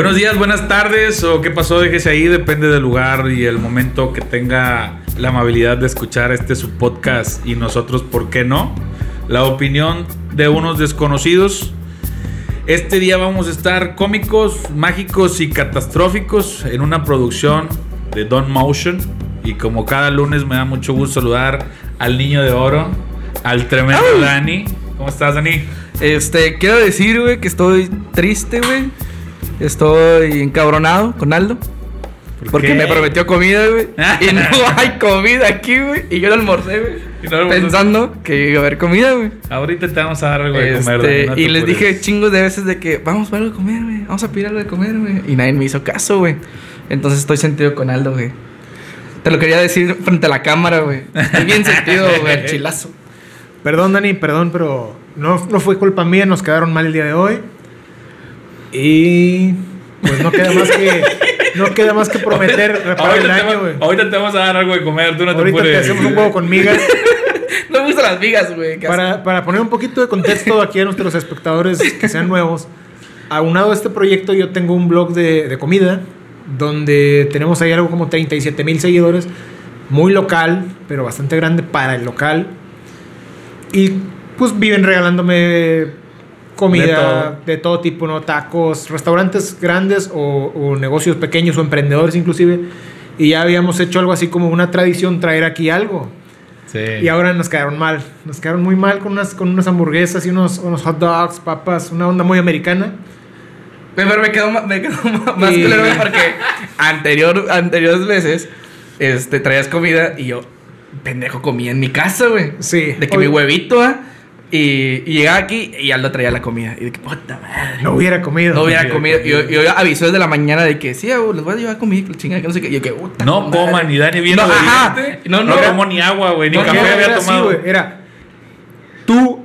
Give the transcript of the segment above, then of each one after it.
Buenos días, buenas tardes o qué pasó, déjese ahí, depende del lugar y el momento que tenga la amabilidad de escuchar este su podcast y nosotros, ¿por qué no? La opinión de unos desconocidos. Este día vamos a estar cómicos, mágicos y catastróficos en una producción de Don Motion y como cada lunes me da mucho gusto saludar al niño de oro, al tremendo Dani. ¿Cómo estás, Dani? Este, quiero decir, güey, que estoy triste, güey. Estoy encabronado con Aldo. ¿Por porque qué? me prometió comida, güey. y no hay comida aquí, güey. Y yo lo almorcé, güey. No. Pensando que iba a haber comida, güey. Ahorita te vamos a dar algo de Este, comer. Dani, no y les dije chingos de veces de que vamos por algo de comer, güey. Vamos a pedir algo de comer, güey. Y nadie me hizo caso, güey. Entonces estoy sentido con Aldo, güey. Te lo quería decir frente a la cámara, güey. Estoy bien sentido, güey. Chilazo. Perdón, Dani, perdón, pero no, no fue culpa mía, nos quedaron mal el día de hoy. Y pues no queda más que no queda más que prometer reparar el Ahorita te, daño, va- güey. ahorita te vamos a dar algo de comer, tú no te Ahorita te hacemos un huevo con migas. No me gustan las vigas, güey. Para, para poner un poquito de contexto aquí a nuestros espectadores que sean nuevos, aunado a este proyecto yo tengo un blog de, de comida donde tenemos ahí algo como 37 mil seguidores, muy local, pero bastante grande para el local. Y pues viven regalándome comida De de todo. todo, tipo, ¿no? Tacos, restaurantes grandes o, o negocios pequeños o emprendedores inclusive. Y ya habíamos hecho algo así como una tradición traer aquí algo. Sí. Y ahora nos quedaron mal. Nos quedaron muy mal con unas, con unas hamburguesas y unos, unos hot dogs, papas, una onda muy americana. Pero me quedó, me quedó más Y- güey, porque anterior, anteriores veces este, traías comida y yo, pendejo, comía en mi casa, güey. Sí. De que Oye, mi huevito, ¿ah? Y, y llegaba aquí y Aldo traía la comida. Y de que, puta madre. No hubiera comido. No hubiera hubiera comido. Y yo, comido. y yo avisó desde la mañana de que sí, güey, les voy a llevar comida, la chingada, que no sé qué. Y yo, que puta No madre. coman ni Dani bien No, ajá. No, No, no. tomo ni agua, güey, ni No, café era- había así, tomado. era. Tú,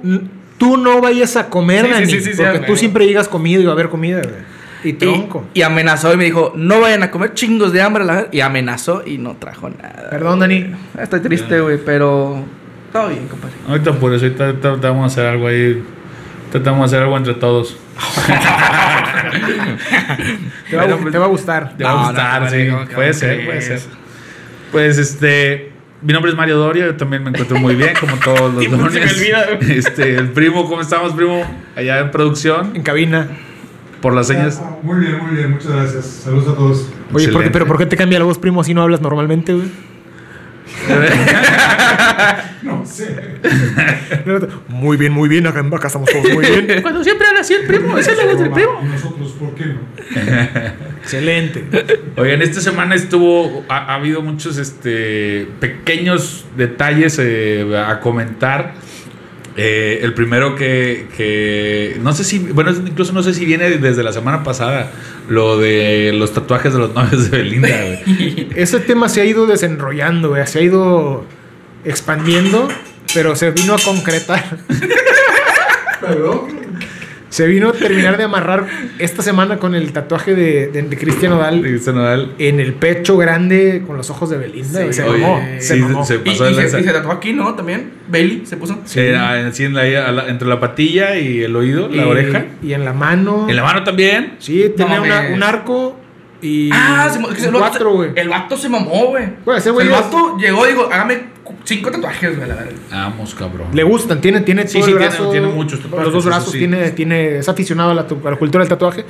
tú no vayas a comer, Sí, sí, Dani, sí, sí, sí, porque tú siempre llegas comido y va a haber comida, güey. Y tronco. y amenazó y me dijo, no vayan a comer chingos de hambre. La y amenazó y no trajo nada. Perdón, Dani. Estoy triste, güey, pero todo bien, compadre. Ahorita por eso, ahorita, ahorita- ahorita vamos a hacer algo ahí. Vamos a hacer algo entre todos. Te va, a- Bueno, pues- te va a gustar. Te va No, a gustar, no, sí. no, ¿cómo puede ser, puede ser. Pues este. Mi nombre es Mario Doria, yo también me encuentro muy bien, como todos los güey. Este, el primo, ¿cómo estamos, primo? Allá en producción, En cabina. por las señas. Muy bien, muy bien, muchas gracias. Saludos a todos. Oye, ¿por qué- pero ¿por qué te cambia la voz, primo, si no hablas normalmente, güey? No sé. Muy bien, muy bien. Acá, acá estamos todos muy bien. Cuando siempre habla así el primo, esa es la voz del primo. Y nosotros, ¿por qué no? Excelente. Oigan, esta semana estuvo, ha, ha habido muchos este, pequeños detalles eh, a comentar. Eh, el primero que, que, no sé si, bueno, incluso no sé si viene desde la semana pasada, lo de los tatuajes de los novios de Belinda, güey. Ese tema se ha ido desenrollando, güey. Se ha ido expandiendo, pero se vino a concretar. Perdón. Se vino a terminar de amarrar esta semana con el tatuaje de, de, de Cristian Odal en el pecho grande con los ojos de Belinda. se oye, mamó. sí, se mamó. se- Y, pasó de y se, y se tatuó aquí, ¿no? También. Bailey se puso. Era así en la, a la- entre la patilla y el oído, la Y- oreja. Y en la mano. En la mano también. Sí, tenía No una- mames. un arco y. Ah, se, el vato cuatro, se- güey. El vato se mamó, güey. Güey, ese O sea, güey el es- vato llegó y dijo, hágame cinco tatuajes, güey, la verdad. Vamos, cabrón. Le gustan, tiene, tiene Sí, todo sí, el tiene- brazo, tiene muchos tatuajes, Los dos brazos, sí. tiene, tiene, es aficionado a la, a la cultura del tatuaje.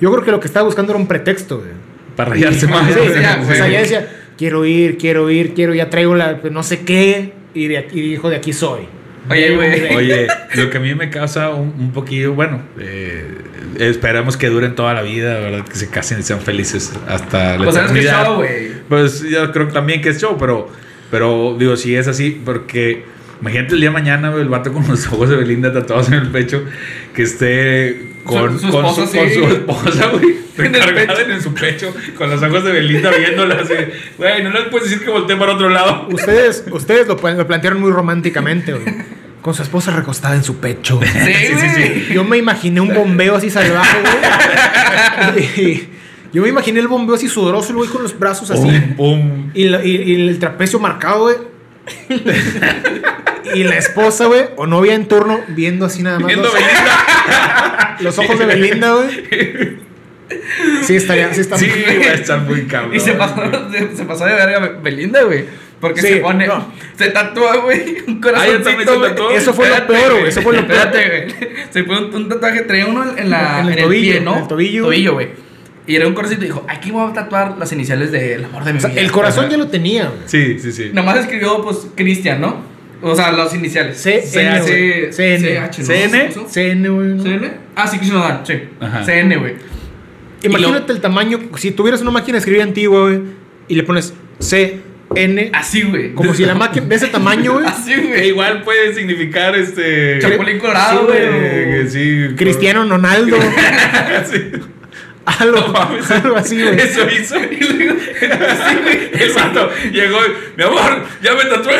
Yo creo que lo que estaba buscando era un pretexto, güey. Para rayarse más. sí, sí, ya, sí. o sea, ya decía, quiero ir, quiero ir, quiero, ya traigo la, no sé qué, y, de aquí- y dijo, de aquí soy. Oye, güey. Oye, lo que a mí me causa un, un poquillo, bueno, eh, esperamos que duren toda la vida, ¿verdad? Que se casen y sean felices hasta la Pues eternidad. show, güey. Pues yo creo también que es show, pero, pero digo, si es así, porque imagínate el día de mañana, el vato con los ojos de Belinda tatuados en el pecho, que esté con Su- su con esposa, su, con sí. su esposa, güey, recargada en su pecho, con los ojos de Belinda viéndola así. Güey, no les puedes decir que voltee para otro lado. Ustedes, ustedes lo, lo plantearon muy románticamente, güey. Con su esposa recostada en su pecho. güey. Sí, sí, güey. sí. Yo me imaginé un bombeo así salvaje, güey. Yo me imaginé el bombeo así sudoroso, el güey con los brazos así. Pum, pum. Y, la- y- y el trapecio marcado, güey. y la esposa, güey, o novia en turno, viendo así nada más Viendo los, Belinda. los ojos de Belinda, güey. Sí, estaría, sí está Sí, muy- va a estar muy cabrón. Y se pasó, se pasó de verga Belinda, güey. Porque Sí, se pone, no. se tatúa, güey, un Ah, ¿ya también corazoncito, se güey. tatuó? Eso fue lo Espérate, peor, güey. Eso fue lo peor. Espérate, güey. Se pone un, un tatuaje, traía uno en, la, En el en el, tobillo, pie, ¿no? en el tobillo. Tobillo, güey. Y era un corazoncito y dijo, aquí voy a tatuar las iniciales del amor de mi O sea, vida. el corazón Ajá. ya lo tenía, güey. Sí, sí, sí. Nomás escribió, pues, Cristian, ¿no? O sea, las iniciales. C- C- N, C- güey. CN. CH, ¿no? CN. ¿Puso? CN, güey. ¿CN? Ah, sí, Cristian Nodal, sí. Ajá. CN, güey. Imagínate el tamaño. Si tuvieras una máquina de escribir antigua, güey, y le pones C, N, Así, güey. como si la máquina de ese tamaño, güey. Así, Que güey. igual puede significar este. Chapulín Colorado, Sí, güey. Sí. Cristiano Ronaldo. sí. algo, No mames. algo así, güey. Eso hizo. Y luego, así, güey. El vato llegó y, mi amor, ya me tatué.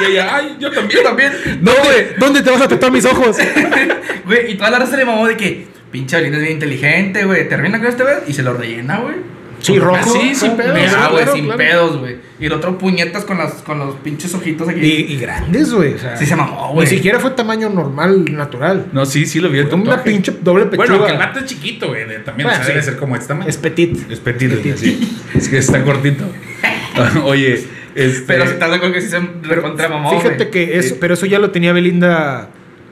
Y ella, ay, yo también. También. No, güey. ¿Dónde te vas a tatuar mis ojos? Güey, y toda la raza le mamó de que, pinche Belinda es bien inteligente, güey. Termina con este güey y se lo rellena, güey. Sí, rojo. Así, sin pedos. negro, Ah, güey, claro, sin claro. pedos, güey. Y el otro puñetas con, las, con los pinches ojitos aquí. Y, y grandes, güey. O sea, Sí se mamó, Ni güey. siquiera fue tamaño normal, natural. No, sí, sí lo vi una pinche doble pechuga. Bueno, que el vato es chiquito, güey. También Bueno, o sea, debe ser como este tamaño. Es petit. Es petito, sí. Es que está cortito. Oye, este. Pero si estás de acuerdo que sí se recontra mamó, Fíjate que eso, pero eso ya lo tenía Belinda.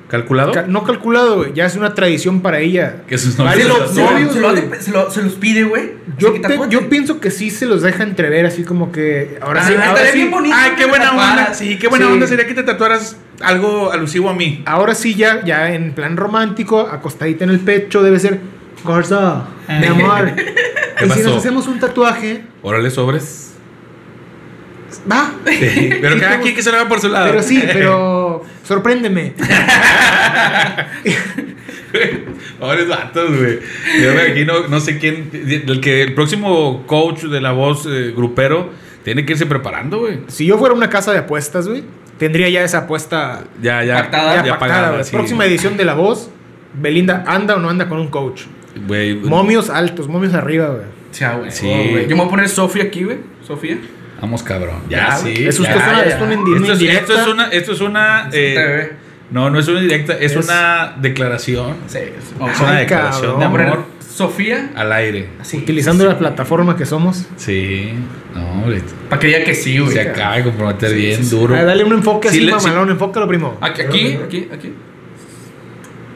¿Calculado? ca- no calculado, güey. Ya es una tradición para ella. Que sus novios Se lo- novios, se, lo, se lo- se los pide, güey. Yo, te- yo pienso que sí se los deja entrever así como que ahora Ah, sí, ahora bonito Ay, qué buena tatuaras. onda. Sí, qué buena Sí. onda sería que te tatuaras algo alusivo a mí. ahora sí ya, ya en plan romántico, acostadita en el pecho, debe ser Garza, mi amor. y si nos hacemos un tatuaje, Órale, sobres. Va. Sí, pero cada quien que se lo haga por su lado. Pero sí, pero sorpréndeme. Pobres vatos, güey. Yo me imagino, no sé quién. El que el próximo coach de la voz eh, grupero tiene que irse preparando, güey. Si yo fuera una casa de apuestas, güey, tendría ya esa apuesta Ya, ya. Pactada. ya, pactada, güey. sí. Próxima edición de La Voz, Belinda anda o no anda con un coach. Güey. Momios altos, momios arriba, güey. Sí, güey. Sí. Oh, güey. Yo me voy a poner Sofía aquí, güey. Sofía. Vamos, cabrón. Ya, Ya, sí. Eso ya, esto es una, ya. esto es una Esto es, indirecta. esto es una. Esto es una eh, no, no es una directa, es, Es- una declaración. Sí. Es una Ay, declaración cabrón. de amor Sofía. al aire. Así. Utilizando la plataforma que somos. Sí. No, hombre. Para que diga que sí, güey. Se acaba de comprometer bien duro. Ah, dale un enfoque Sí, así, le- mamalón, enfócalo, primo. Aquí, aquí, aquí, aquí.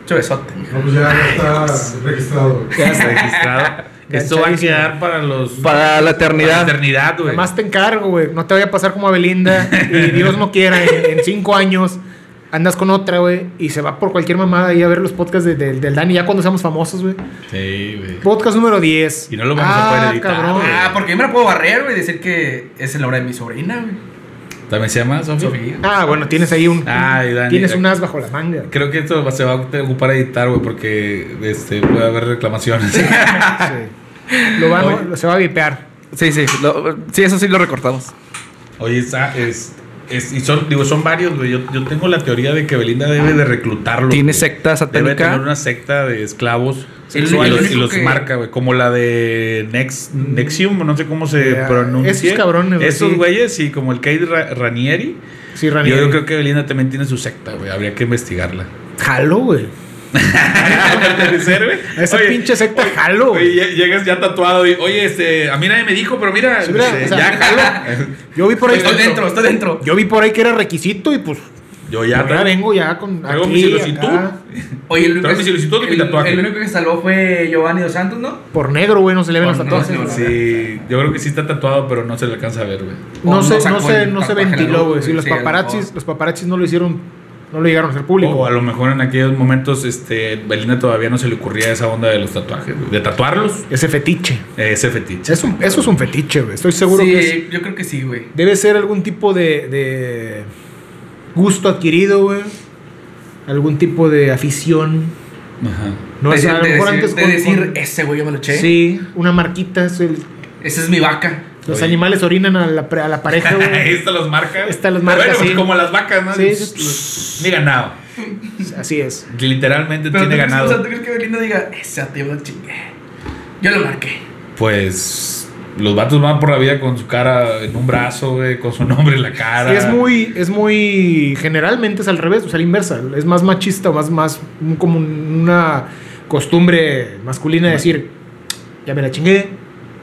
Chubesote. No, pues ya, ya está registrado. Ya Está registrado. Esto va a quedar para los. Para la para la eternidad, güey. Además te encargo, güey. No te vaya a pasar como a Belinda. Y Dios no quiera, en, en cinco años andas con otra, güey. Y se va por cualquier mamada ahí a ver los podcasts de- de- del Dani. Ya cuando seamos famosos, güey. Sí, güey. Podcast número 10. Y no lo vamos a poder editar, Cabrón. Ah, porque yo me la puedo barrer, güey. Decir que es en la hora de mi sobrina, güey. ¿También se llama. Ah, bueno, tienes ahí un. Ay, Dani. Tienes un as bajo la manga. Creo que esto se va a ocupar editar, güey, porque este, puede haber reclamaciones. Sí. Lo va, Oye. lo- se va a vipear. Sí, sí. sí, eso sí lo recortamos. Oye, está, es, es- y son, digo, son varios, güey. Yo, yo tengo la teoría de que Belinda debe de reclutarlos. Tiene secta Debe satánica. tener una secta de esclavos. El- y el los, y único los que- marca, güey. Como la de Nex, Nexium, no sé cómo se pronuncia. esos cabrones, güey, Esos güeyes, sí, como el Kate Ra- Ranieri. Sí, Yo, Rani. yo creo que Belinda también tiene su secta, güey. Habría que investigarla. Jalo, güey. Debe ser, güey. Esa Oye, pinche secta jalo, Oye, güey. lle- llegas ya tatuado y, oye, este, a mí nadie me dijo, pero mira, Sí, mira, este, o sea, ya jalo. Yo vi por ahí. Estoy dentro, estoy dentro. Yo vi por ahí que era requisito y pues. Yo Ya, ya, vengo ya con. Traigo aquí, mi solicitud. acá. Oye, el Trae mi solicitud el- tatuaje. El único que salvó fue Giovanni Dos Santos, ¿no? Por negro, güey, no se le ven los tatuajes. negro, Sí, yo creo que sí está tatuado, pero no se le alcanza a ver, güey. No se, no no se, no se ventiló, güey. Sí, los sí, paparazzis, los paparazzis no lo hicieron, no lo llegaron a hacer público. O a lo mejor en aquellos momentos, este, Belinda todavía no se le ocurría esa onda de los tatuajes, güey. De tatuarlos, Ese fetiche. eh, ese fetiche. Es un- eso es un fetiche, güey. Estoy seguro sí, que es- yo creo que sí, güey. debe ser algún tipo de, de gusto adquirido, güey. Algún tipo de afición. Ajá. No de, es a lo de mejor decir, antes de con- decir, con- ese güey yo me lo eché. Sí, una marquita. es el- Esa es mi vaca. los Oye. animales orinan a la, a la pareja, Ahí güey. está los marcas. Está los marcas, Bueno, pues sí. como las vacas, ¿no? Sí, Los- Mi ganado. Así es. Literalmente Pero ¿tú tiene crees, o sea, ganado. ¿tú crees que Belinda diga, ese tío lo chingué? Yo lo marqué. Pues los vatos van por la vida con su cara en un brazo, güey, con su nombre en la cara. Sí, es muy, es muy, generalmente es al revés, o sea, la inversa. Es más machista más, más como una costumbre masculina de decir, ya me la chingué,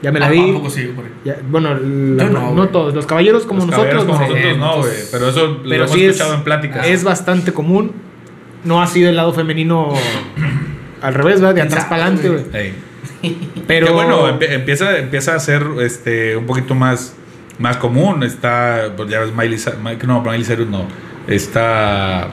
ya me la Ah, vi. ¿a poco sí, güey? Ya- bueno, la- no, no, no todos, los caballeros como Los nosotros, caballeros como no. nosotros no, güey. Pero eso lo pero hemos sí es, escuchado en pláticas. es bastante común. No ha sido el lado femenino al revés, ¿verdad? De atrás para adelante, güey. Pero Que bueno, empie- empieza, empieza a ser este, un poquito más, más común. Está, pues ya ves, Miley, no, Miley Cyrus no. Está,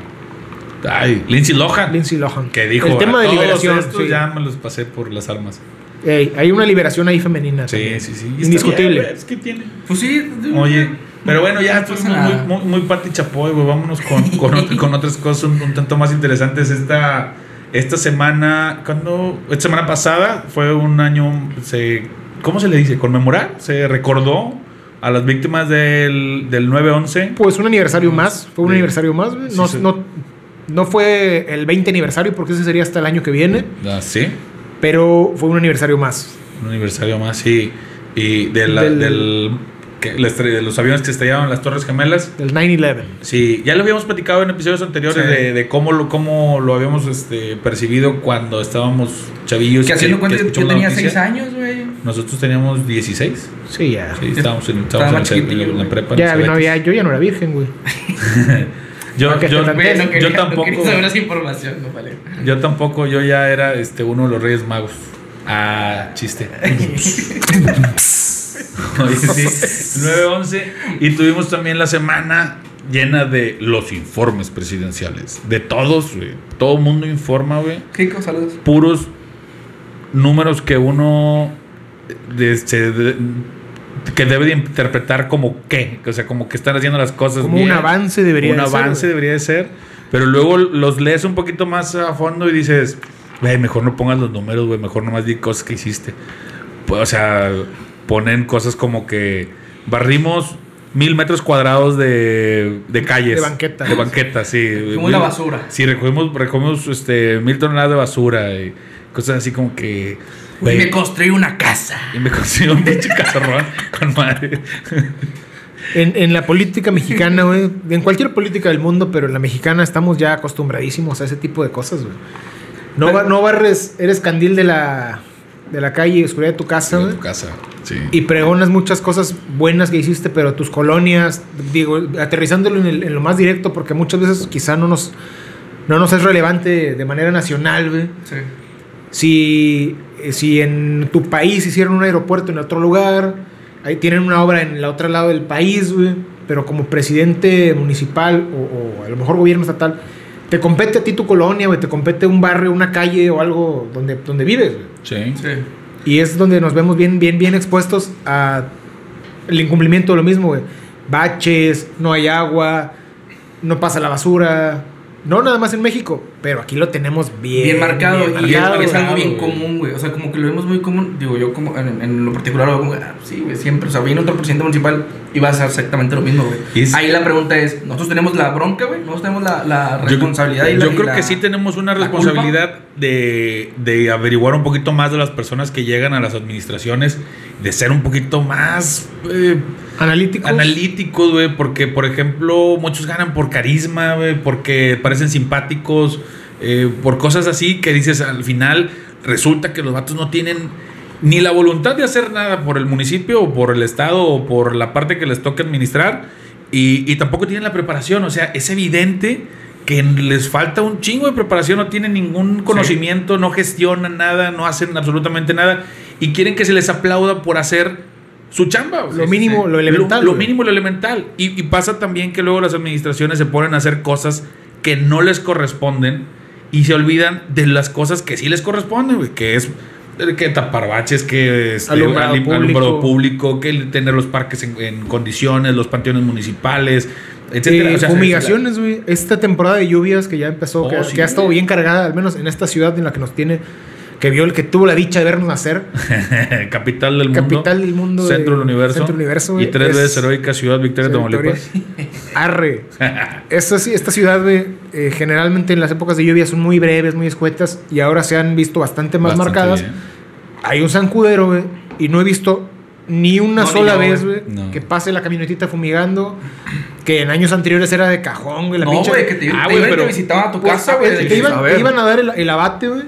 ay, Lindsay Lohan. Lindsay Lohan. Que dijo, el tema "A de todos liberación. estos sí. ya me los pasé por las armas. Ey, hay una liberación ahí femenina. Sí, también. sí, sí. Indiscutible. bien, es que tiene. Pues sí. Oye, pero bueno, ya nada. muy, muy, muy Pati Chapoy, güey. Vámonos con, con, con otras cosas un, un tanto más interesantes. Esta, esta semana, cuando Esta semana pasada fue un año. Se, ¿Cómo se le dice? Conmemorar. Se recordó a las víctimas del, del 9-11. Pues un aniversario más. Fue un aniversario más. Sí, No, sí. no, no fue el 20 aniversario porque ese sería hasta el año que viene. Ah, sí. Pero fue un aniversario más. Un aniversario más, sí. Y de, la- Del- del, que, la los aviones que estallaron en las Torres Gemelas. Del 9-11. Sí, ya lo habíamos platicado en episodios anteriores Sí. de, de cómo, lo, cómo lo habíamos este, percibido cuando estábamos chavillos. Que haciendo cuenta, yo tenía noticia. 6 años, güey. Nosotros teníamos 16. Sí, ya. Sí, estábamos en, Estaba estábamos en, la- en chiquitillo, la prepa. en Ya, no había, yo ya no era virgen, güey. Yo, No, yo, no quería, yo no tampoco. quería saber esa información, no vale. Yo tampoco, yo ya era este, uno de los Reyes Magos. Ah, chiste. Oye, sí, 9-11. Y tuvimos también la semana llena de los informes presidenciales. De todos, güey. Todo el mundo informa, güey. Kiko, saludos. Puros números que uno de- se- de- que debe de interpretar como qué. O sea, como que están haciendo las cosas Como bien. un avance debería Un de ser, avance güey. debería de ser. Pero luego los lees un poquito más a fondo y dices, güey, mejor no pongas los números, güey, mejor nomás di cosas que hiciste. Pues, o sea, ponen cosas como que barrimos mil metros cuadrados de, de calles. De banqueta. De banqueta, sí. Como la basura. Sí, recogimos, recogimos este, mil toneladas de basura y cosas así como que... Güey, me construí una casa. y me consiguió un pinche cazarrón con madre. En, en la política mexicana, güey, en cualquier política del mundo, pero en la mexicana estamos ya acostumbradísimos a ese tipo de cosas, güey. No, ba- no barres, eres candil de la, de la calle y oscuridad de tu casa, tu casa, sí. Y pregonas muchas cosas buenas que hiciste, pero tus colonias, digo, aterrizándolo en, el- en lo más directo, porque muchas veces quizá no nos, no nos es relevante de manera nacional, güey. Sí. Si, si en tu país hicieron un aeropuerto en otro lugar, ahí tienen una obra en el otro lado del país, güey, pero como presidente municipal o, o a lo mejor gobierno estatal, te compete a ti tu colonia, güey, te compete un barrio, una calle o algo donde, donde vives, güey. Sí. Sí. Y es donde nos vemos bien, bien, bien expuestos a el incumplimiento de lo mismo, güey. Baches, no hay agua, no pasa la basura. No nada más en México, pero aquí lo tenemos bien. Bien, marcado. bien y es- marcado, es, algo bien común, güey. O sea, como que lo vemos muy común. Digo, yo como en, en lo particular lo veo como, ah, sí, güey, siempre. O sea, viene otro presidente municipal y va a hacer exactamente lo mismo, güey. Ahí la pregunta es, ¿nosotros tenemos la bronca, güey? ¿Nosotros tenemos la, la Yo- responsabilidad y la Yo y creo la- que sí tenemos una responsabilidad de, de averiguar un poquito más de las personas que llegan a las administraciones, de ser un poquito más eh, Analíticos. analíticos, güey, porque, por ejemplo, muchos ganan por carisma, güey, porque parecen simpáticos, eh, por cosas así que dices al final, resulta que los vatos no tienen ni la voluntad de hacer nada por el municipio o por el estado o por la parte que les toque administrar y, y tampoco tienen la preparación, o sea, es evidente que les falta un chingo de preparación, no tienen ningún conocimiento, no gestionan nada, no hacen absolutamente nada y quieren que se les aplauda por hacer su chamba. Lo mínimo, lo elemental. Lo, mínimo, lo elemental. Y, y pasa también que luego las administraciones se ponen a hacer cosas que no les corresponden y se olvidan de las cosas que sí les corresponden, güey, que es que tapar baches, que este, Alumbrado alim- público. alumbrado público, que tener los parques en, en condiciones, los panteones municipales, etcétera. Eh, O sea, fumigaciones, güey. Esta temporada de lluvias que ya empezó, Oh, que, sí. que ha estado bien cargada, al menos en esta ciudad en la que nos tiene, que vio el que tuvo la dicha de vernos nacer. capital del mundo. Capital del mundo. Centro del universo. Centro del universo, y güey, tres es- veces heroica ciudad Victoria de Victoria. Tamaulipas. Arre. Esto sí, esta ciudad, güey, eh, generalmente en las épocas de lluvia son muy breves, muy escuetas, y ahora se han visto bastante más Bastante marcadas. bien. Hay un zancudero, güey, y no he visto ni una No, ni sola vez, güey. güey, No. que pase la camionetita fumigando, que en años anteriores era de cajón, güey, la No, pinche- güey, que te, Ah, te güey, iban y pero- a tu Pues, casa, güey. eh, de te, iban, a te ver. iban a dar el, el abate, güey.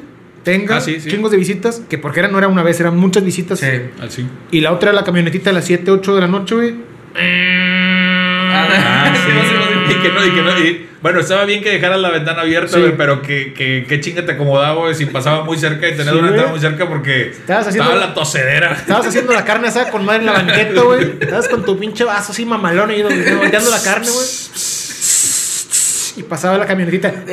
Tenga Ah, sí, sí. chingos de visitas, que porque era, no era una vez, eran muchas visitas. Sí. Así. Y la otra era la camionetita a las 7, 8 de la noche, güey. Ah, sí. Sí. Y que no, y que no. y- bueno, estaba bien que dejaras la ventana abierta, Sí. güey, pero que, que, que chinga te acomodaba, güey, si pasaba muy cerca y tenías Sí, una ventana muy cerca porque Estabas haciendo- estaba la tosedera. Estabas haciendo la carne asada con madre en la banqueta, güey. Estabas con tu pinche vaso así mamalón y volteando la carne, güey. Y pasaba la camionetita.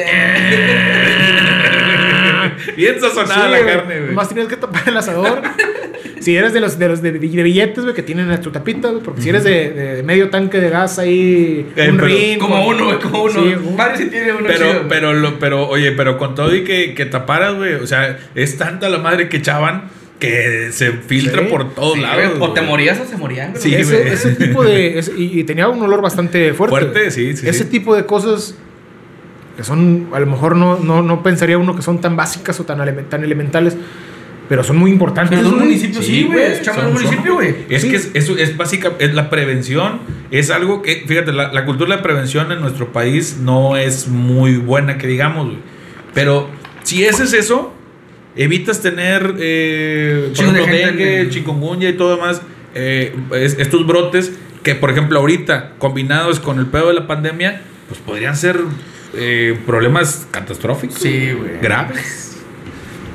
Bien sazonada Sí, la güey. carne, güey. Nomás tenías que tapar el asador. si eres de los de, los de, de billetes, güey, que tienen tu tapita, güey. Porque si eres de, de medio tanque de gas ahí, Eh, un pero- rin. Como uno, güey, como uno. Sí, Mario sí tiene uno Pero, pero, lo, pero, oye, pero con todo y que, que taparas, güey, o sea, es tanta la madre que echaban que se filtra Sí. por todos Sí, lados. O te güey. morías o se morían, güey. Sí, ese, tipo de. ese- y, y tenía un olor bastante fuerte. Fuerte, sí, sí, Ese sí. tipo de cosas que son. A lo mejor no, no, no pensaría uno que son tan básicas o tan, tan elementales. Pero son muy importantes. Pero en un municipio sí, güey. Es chamba un municipio, güey. Es Sí. que es, es, es básica, es la prevención, es algo que, fíjate, la, la cultura de prevención en nuestro país no es muy buena, que digamos, güey. Pero si ese es eso, evitas tener, eh, por ejemplo, dengue, en- chikungunya y todo demás, eh, es- estos brotes que, por ejemplo, ahorita, combinados con el pedo de la pandemia, pues podrían ser eh, problemas catastróficos. Sí, güey. Graves.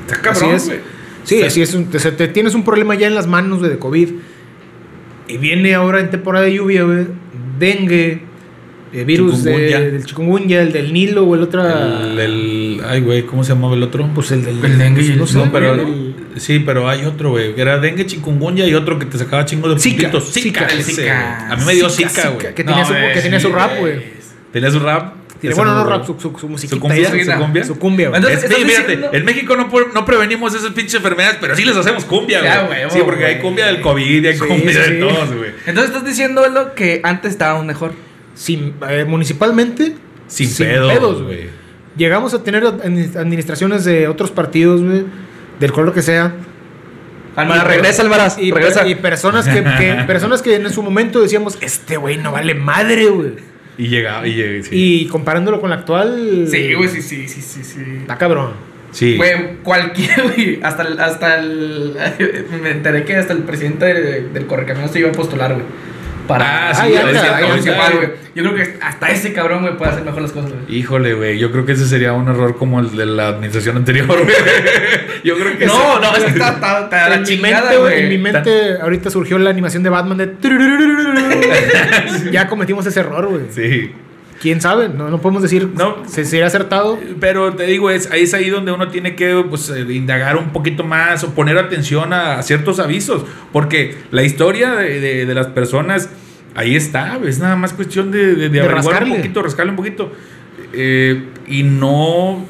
Está Así cabrón, es. Sí, O sea, así es. un- te, tienes un problema ya en las manos güey, de COVID. Y viene ahora en temporada de lluvia, güey. Dengue, eh, virus de- Chikungunya. del chikungunya, el del Nilo o el otro. El, el- ay, güey, ¿cómo se llamaba el otro? Pues el del. El dengue el- no sé, No, pero el- sí, pero hay otro, güey. Era dengue, chikungunya y otro que te sacaba chingos de Zika, puntitos. Zika, el. A mí me dio Zika, güey. Que su- que tenía su rap, güey. Tenía su rap. Tiene- bueno, no bueno. su, su, su musiquita. ¿Su cumbia? ¿Su cumbia? Su cumbia, güey. Entonces, Es- sí, ¿estás fíjate, diciendo? en México no, no prevenimos esas pinches enfermedades, pero sí les hacemos cumbia, güey. Sí, porque hay cumbia del COVID y hay Sí, cumbia sí, de todos, güey. Entonces estás diciendo lo que antes estábamos mejor. Sin, eh, municipalmente. Sin, pedos, güey. Llegamos a tener admi- administraciones de otros partidos, güey. Del color que sea. Almaraz, regresa, Almaraz. Y, regresa. y personas que, que- personas que en su momento decíamos, este güey no vale madre, güey. Y llegaba, y sí. Y comparándolo con la actual. Sí, güey, sí, sí, sí, sí, sí. Está cabrón. Sí. Güey, cualquier, güey. Hasta el, hasta el. Me enteré que hasta el presidente de- del Correcaminos se iba a postular, güey. Para. Ah, sí, ya, es cierto, ya. güey. Yo creo que hasta ese cabrón, güey, puede hacer mejor las cosas, güey. Híjole, güey. Yo creo que ese sería un error como el de la administración anterior, güey. Yo creo que No, ese- no, es que está, está, está la en, mi chingada, mente, güey, en mi mente, ahorita surgió la animación de Batman de. ya cometimos ese error, güey. Sí. ¿Quién sabe? No, no podemos decir No. si sería acertado. Pero te digo, es, ahí es ahí donde uno tiene que pues, eh, indagar un poquito más o poner atención a, a ciertos avisos. Porque la historia de, de- de las personas ahí está. Es nada más cuestión de, de, de averiguar un poquito, rascarle un poquito. Eh, y no,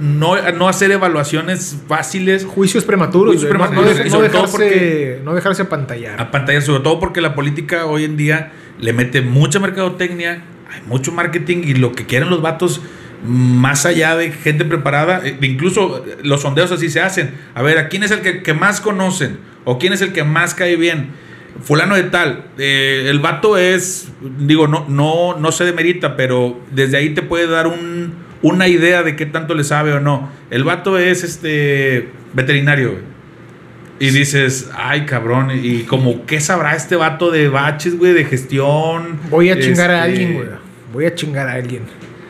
no, no hacer evaluaciones fáciles Juicios prematuros. Juicios. No- prematuros, no, y no sobre todo dejarse, porque- no dejarse apantallar. a pantalla, sobre todo porque la política hoy en día le mete mucha mercadotecnia, hay mucho marketing y lo que quieren los vatos, más allá de gente preparada, eh, incluso los sondeos así se hacen. A ver, ¿a quién es el que, que más conocen? ¿O quién es el que más cae bien? Fulano de tal, eh, el vato es, digo, no, no, no se demerita, pero desde ahí te puede dar un, una idea de qué tanto le sabe o no. El vato es este veterinario. Y dices, ay, cabrón, y como, ¿qué sabrá este vato de baches, güey, de gestión? Voy a chingar a Este, alguien, güey. Voy a chingar a alguien.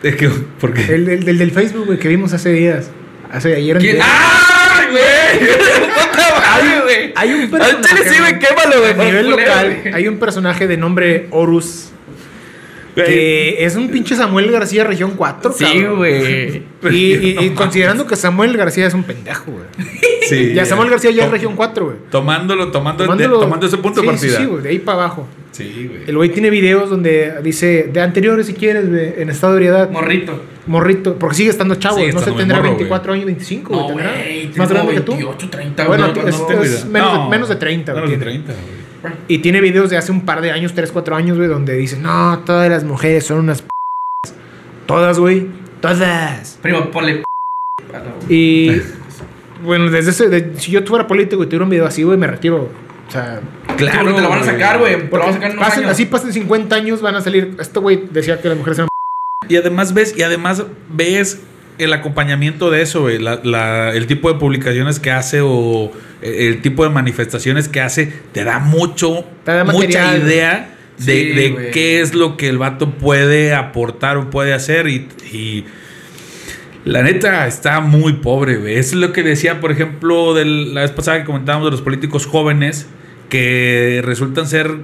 ¿De qué? ¿Por qué? El, el- el del Facebook, güey, que vimos hace días. Hace ayer. ¡Ay, güey! ¡Puta madre, güey! Hay un Al personaje. chile sí, güey, quémalo, güey. A nivel local, hay un personaje de nombre Horus. Que es un pinche Samuel García Región 4, Sí, cabrón. güey. Y, y- y considerando que Samuel García es un pendejo, güey. Sí, Ya Samuel García ya es Región 4, güey. Tomándolo, tomando, de- Tomándolo- tomando ese punto sí, de partida. Sí, sí, güey, de ahí para abajo. Sí, güey. El güey tiene videos donde dice, de anteriores si quieres, güey, en estado de ebriedad. Morrito. Morrito, porque sigue estando chavo, Sigue no sé, tendrá morro, 24 años, 25, No, güey. tendrá. güey. Más grande que tú. 28, 30, Bueno, güey. es- no, es menos de- No, menos de 30, Menos de tiene. 30, güey. Y tiene videos de hace un par de años, 3, 4 años, güey, donde dice, no, todas las mujeres son unas p Todas, güey. Todas. Primo, ponle. Y bueno, desde ese, de- si yo fuera político y tuviera un video así, güey, me retiro. O sea, Claro, te lo van a sacar, güey. Te lo porque van a sacar en unos pasen, años. así pasen 50 años, van a salir. Este güey decía que las mujeres eran Y además ves, y además ves el acompañamiento de eso, güey, la- la- el tipo de publicaciones que hace o eh, el tipo de manifestaciones que hace, te da mucho, Te da mucha idea de, Sí, de güey. qué es lo que el vato puede aportar o puede hacer y, y la neta está muy pobre, güey. Eso es lo que decía, por ejemplo, de la vez pasada que comentábamos de los políticos jóvenes que resultan ser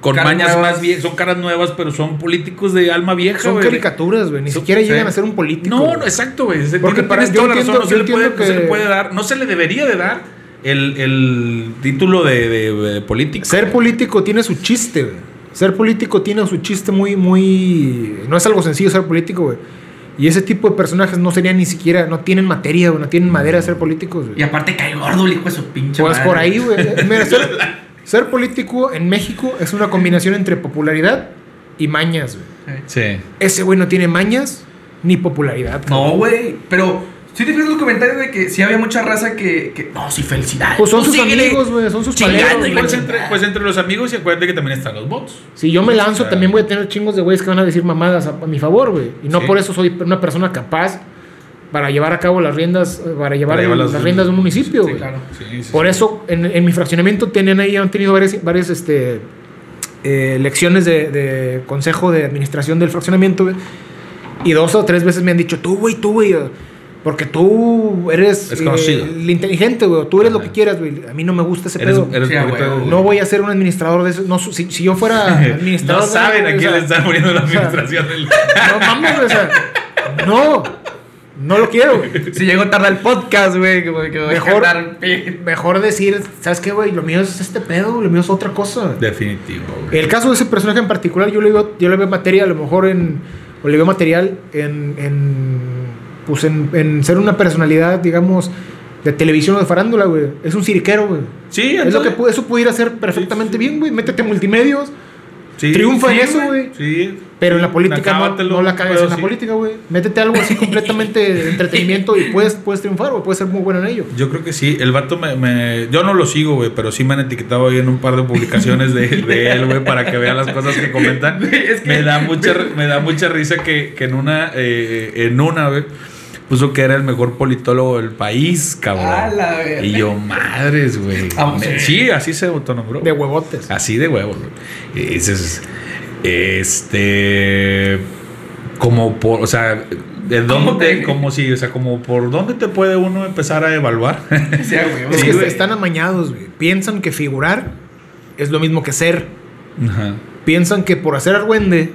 con Caras mañas nuevas. más viejas, son caras nuevas, pero son políticos de alma vieja, Son caricaturas, güey. Ni Son- siquiera sí. llegan a ser un político. No, no, exacto, güey. Porque para- tienes yo toda la entiendo- razón, no se, le puede, entiendo no se le que- puede dar, no se le debería de dar el, el título de, de- de político. Ser político tiene su chiste, güey. Ser político tiene su chiste muy, muy... No es algo sencillo ser político, güey. Y ese tipo de personajes no serían ni siquiera... No tienen materia, güey. No tienen madera de ser políticos, güey. Y aparte cae gordo el hijo de su pinche Pues madre. por ahí, güey. Ser, político en México es una combinación entre popularidad y mañas, güey. Sí. Ese güey no tiene mañas ni popularidad. No, güey. Pero sí te fijas los comentarios de que sí había mucha raza que. que no, sí, felicidades. Pues son Tú sus síguele amigos, güey. Son sus chingando paleros, Pues entre, pues entre los amigos y acuérdate que también están los bots. Si yo me lanzo, O sea, también voy a tener chingos de güeyes que van a decir mamadas a, a mi favor, güey. Y no Sí. por eso soy una persona capaz para llevar a cabo las riendas, eh, para llevar Para llevar las, las- riendas de un municipio, Sí, güey. claro. Sí, sí, Por sí. eso, en, en mi fraccionamiento tenían ahí, han tenido varias, varias este, eh, lecciones de, de consejo de administración del fraccionamiento, güey. Y dos o tres veces me han dicho, tú, güey, tú, güey. Porque tú eres eh, el inteligente, güey. Tú eres lo que quieras, güey. A mí no me gusta ese Eres, pedo. eres Sí, huevo. No voy a ser un administrador de eso. No, si, si yo fuera administrador. No saben a quién o le están poniendo la o sea, administración del. No mames, güey, o sea. No. No lo quiero, güey. Si llegó tarde el podcast, güey. Que, voy a Mejor- Mejor decir, ¿sabes qué, güey? Lo mío es este pedo, lo mío es otra cosa. Definitivo, güey. El caso de ese personaje en particular, yo le veo, yo le veo materia, a lo mejor en. O le veo material en. en pues en, en ser una personalidad, digamos, de televisión o de farándula, güey. Es un cirquero, güey. Sí, Es lo que entonces- eso pudiera hacer perfectamente bien, güey. Métete a multimedios. Sí, triunfa en eso, güey. Sí. Pero en la política no, la cagues en la sí. política, güey. Métete algo así completamente de entretenimiento y puedes, puedes triunfar, o puedes ser muy bueno en ello. Yo creo que sí. El vato me, me- Yo no lo sigo, güey, pero sí me han etiquetado ahí en un par de publicaciones de, de él, güey, para que vean las cosas que comentan. Es que- me, da mucha, me da mucha risa que, que en una, eh, en una, güey, puso que era el mejor politólogo del país, cabrón. La y yo, madres, güey. Sí. sí, así se autonombró. De huevotes. Así de huevos, güey. Y dices, este. Como por. O sea, ¿de ¿Cómo dónde? te- Como si, o sea, como por dónde te puede uno empezar a evaluar. Sí. Es Sí, que güey. están amañados, güey. Piensan que figurar es lo mismo que ser. Ajá. Piensan que por hacer argüende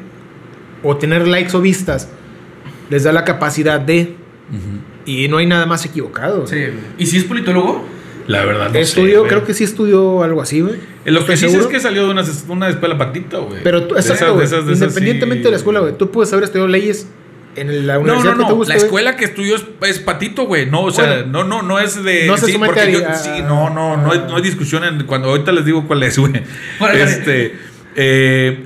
o tener likes o vistas les da la capacidad de. Y no hay nada más equivocado. Sí. ¿Y si es politólogo? La verdad, no Estudió, creo que sí estudió algo así, güey. Lo que ¿Estoy sí es que salió de una, una escuela patito, güey. Pero tú, De exacto, esas- de güey. esas- de esas independientemente sí. de la escuela, güey. Tú puedes haber estudiado leyes en la No, universidad no, que te no. guste. La escuela que estudió es, es patito, güey. No, o sea, Bueno. no, no, no es de. No se sí, porque a- yo- a- sí, no, no, no hay, no hay discusión en cuando ahorita les digo cuál es, güey. Bueno, Este. eh,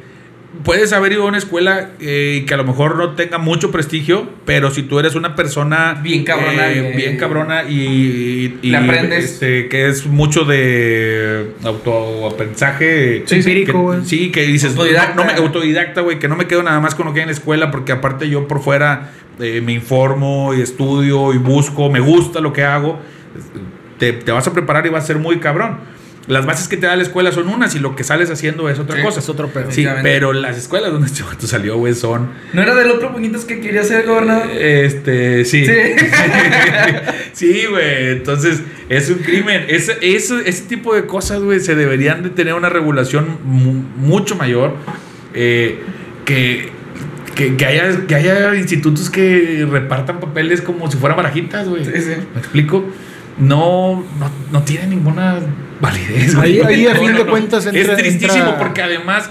puedes haber ido a una escuela eh, que a lo mejor no tenga mucho prestigio, pero si tú eres una persona Bien cabrona, eh, eh, bien cabrona y, y- aprendes. este, que es mucho de autoaprendizaje Sí, empírico, que- sí que dices Autodidacta. no, no me autodidacta güey que no me quedo nada más con lo que hay en la escuela porque aparte yo por fuera eh, me informo y estudio y busco me gusta lo que hago te, te vas a preparar y vas a ser muy cabrón las bases que te da la escuela son unas y lo que sales haciendo es otra Sí, cosa es otro pedo. Sí, pero las escuelas donde este vato salió, güey, son. ¿No era del otro puñitos que quería ser gobernador? Este, sí. Sí. Sí, güey. Entonces, es un crimen. Ese, ese, ese tipo de cosas, güey, se deberían de tener una regulación mu- mucho mayor. eh, que, que, que haya, que haya institutos que repartan papeles como si fueran barajitas, güey. Sí, sí. ¿Me explico? No, no, no tiene ninguna validez, güey. Ahí- ahí, a fin no, de no. cuentas, entra- Es tristísimo entra- porque además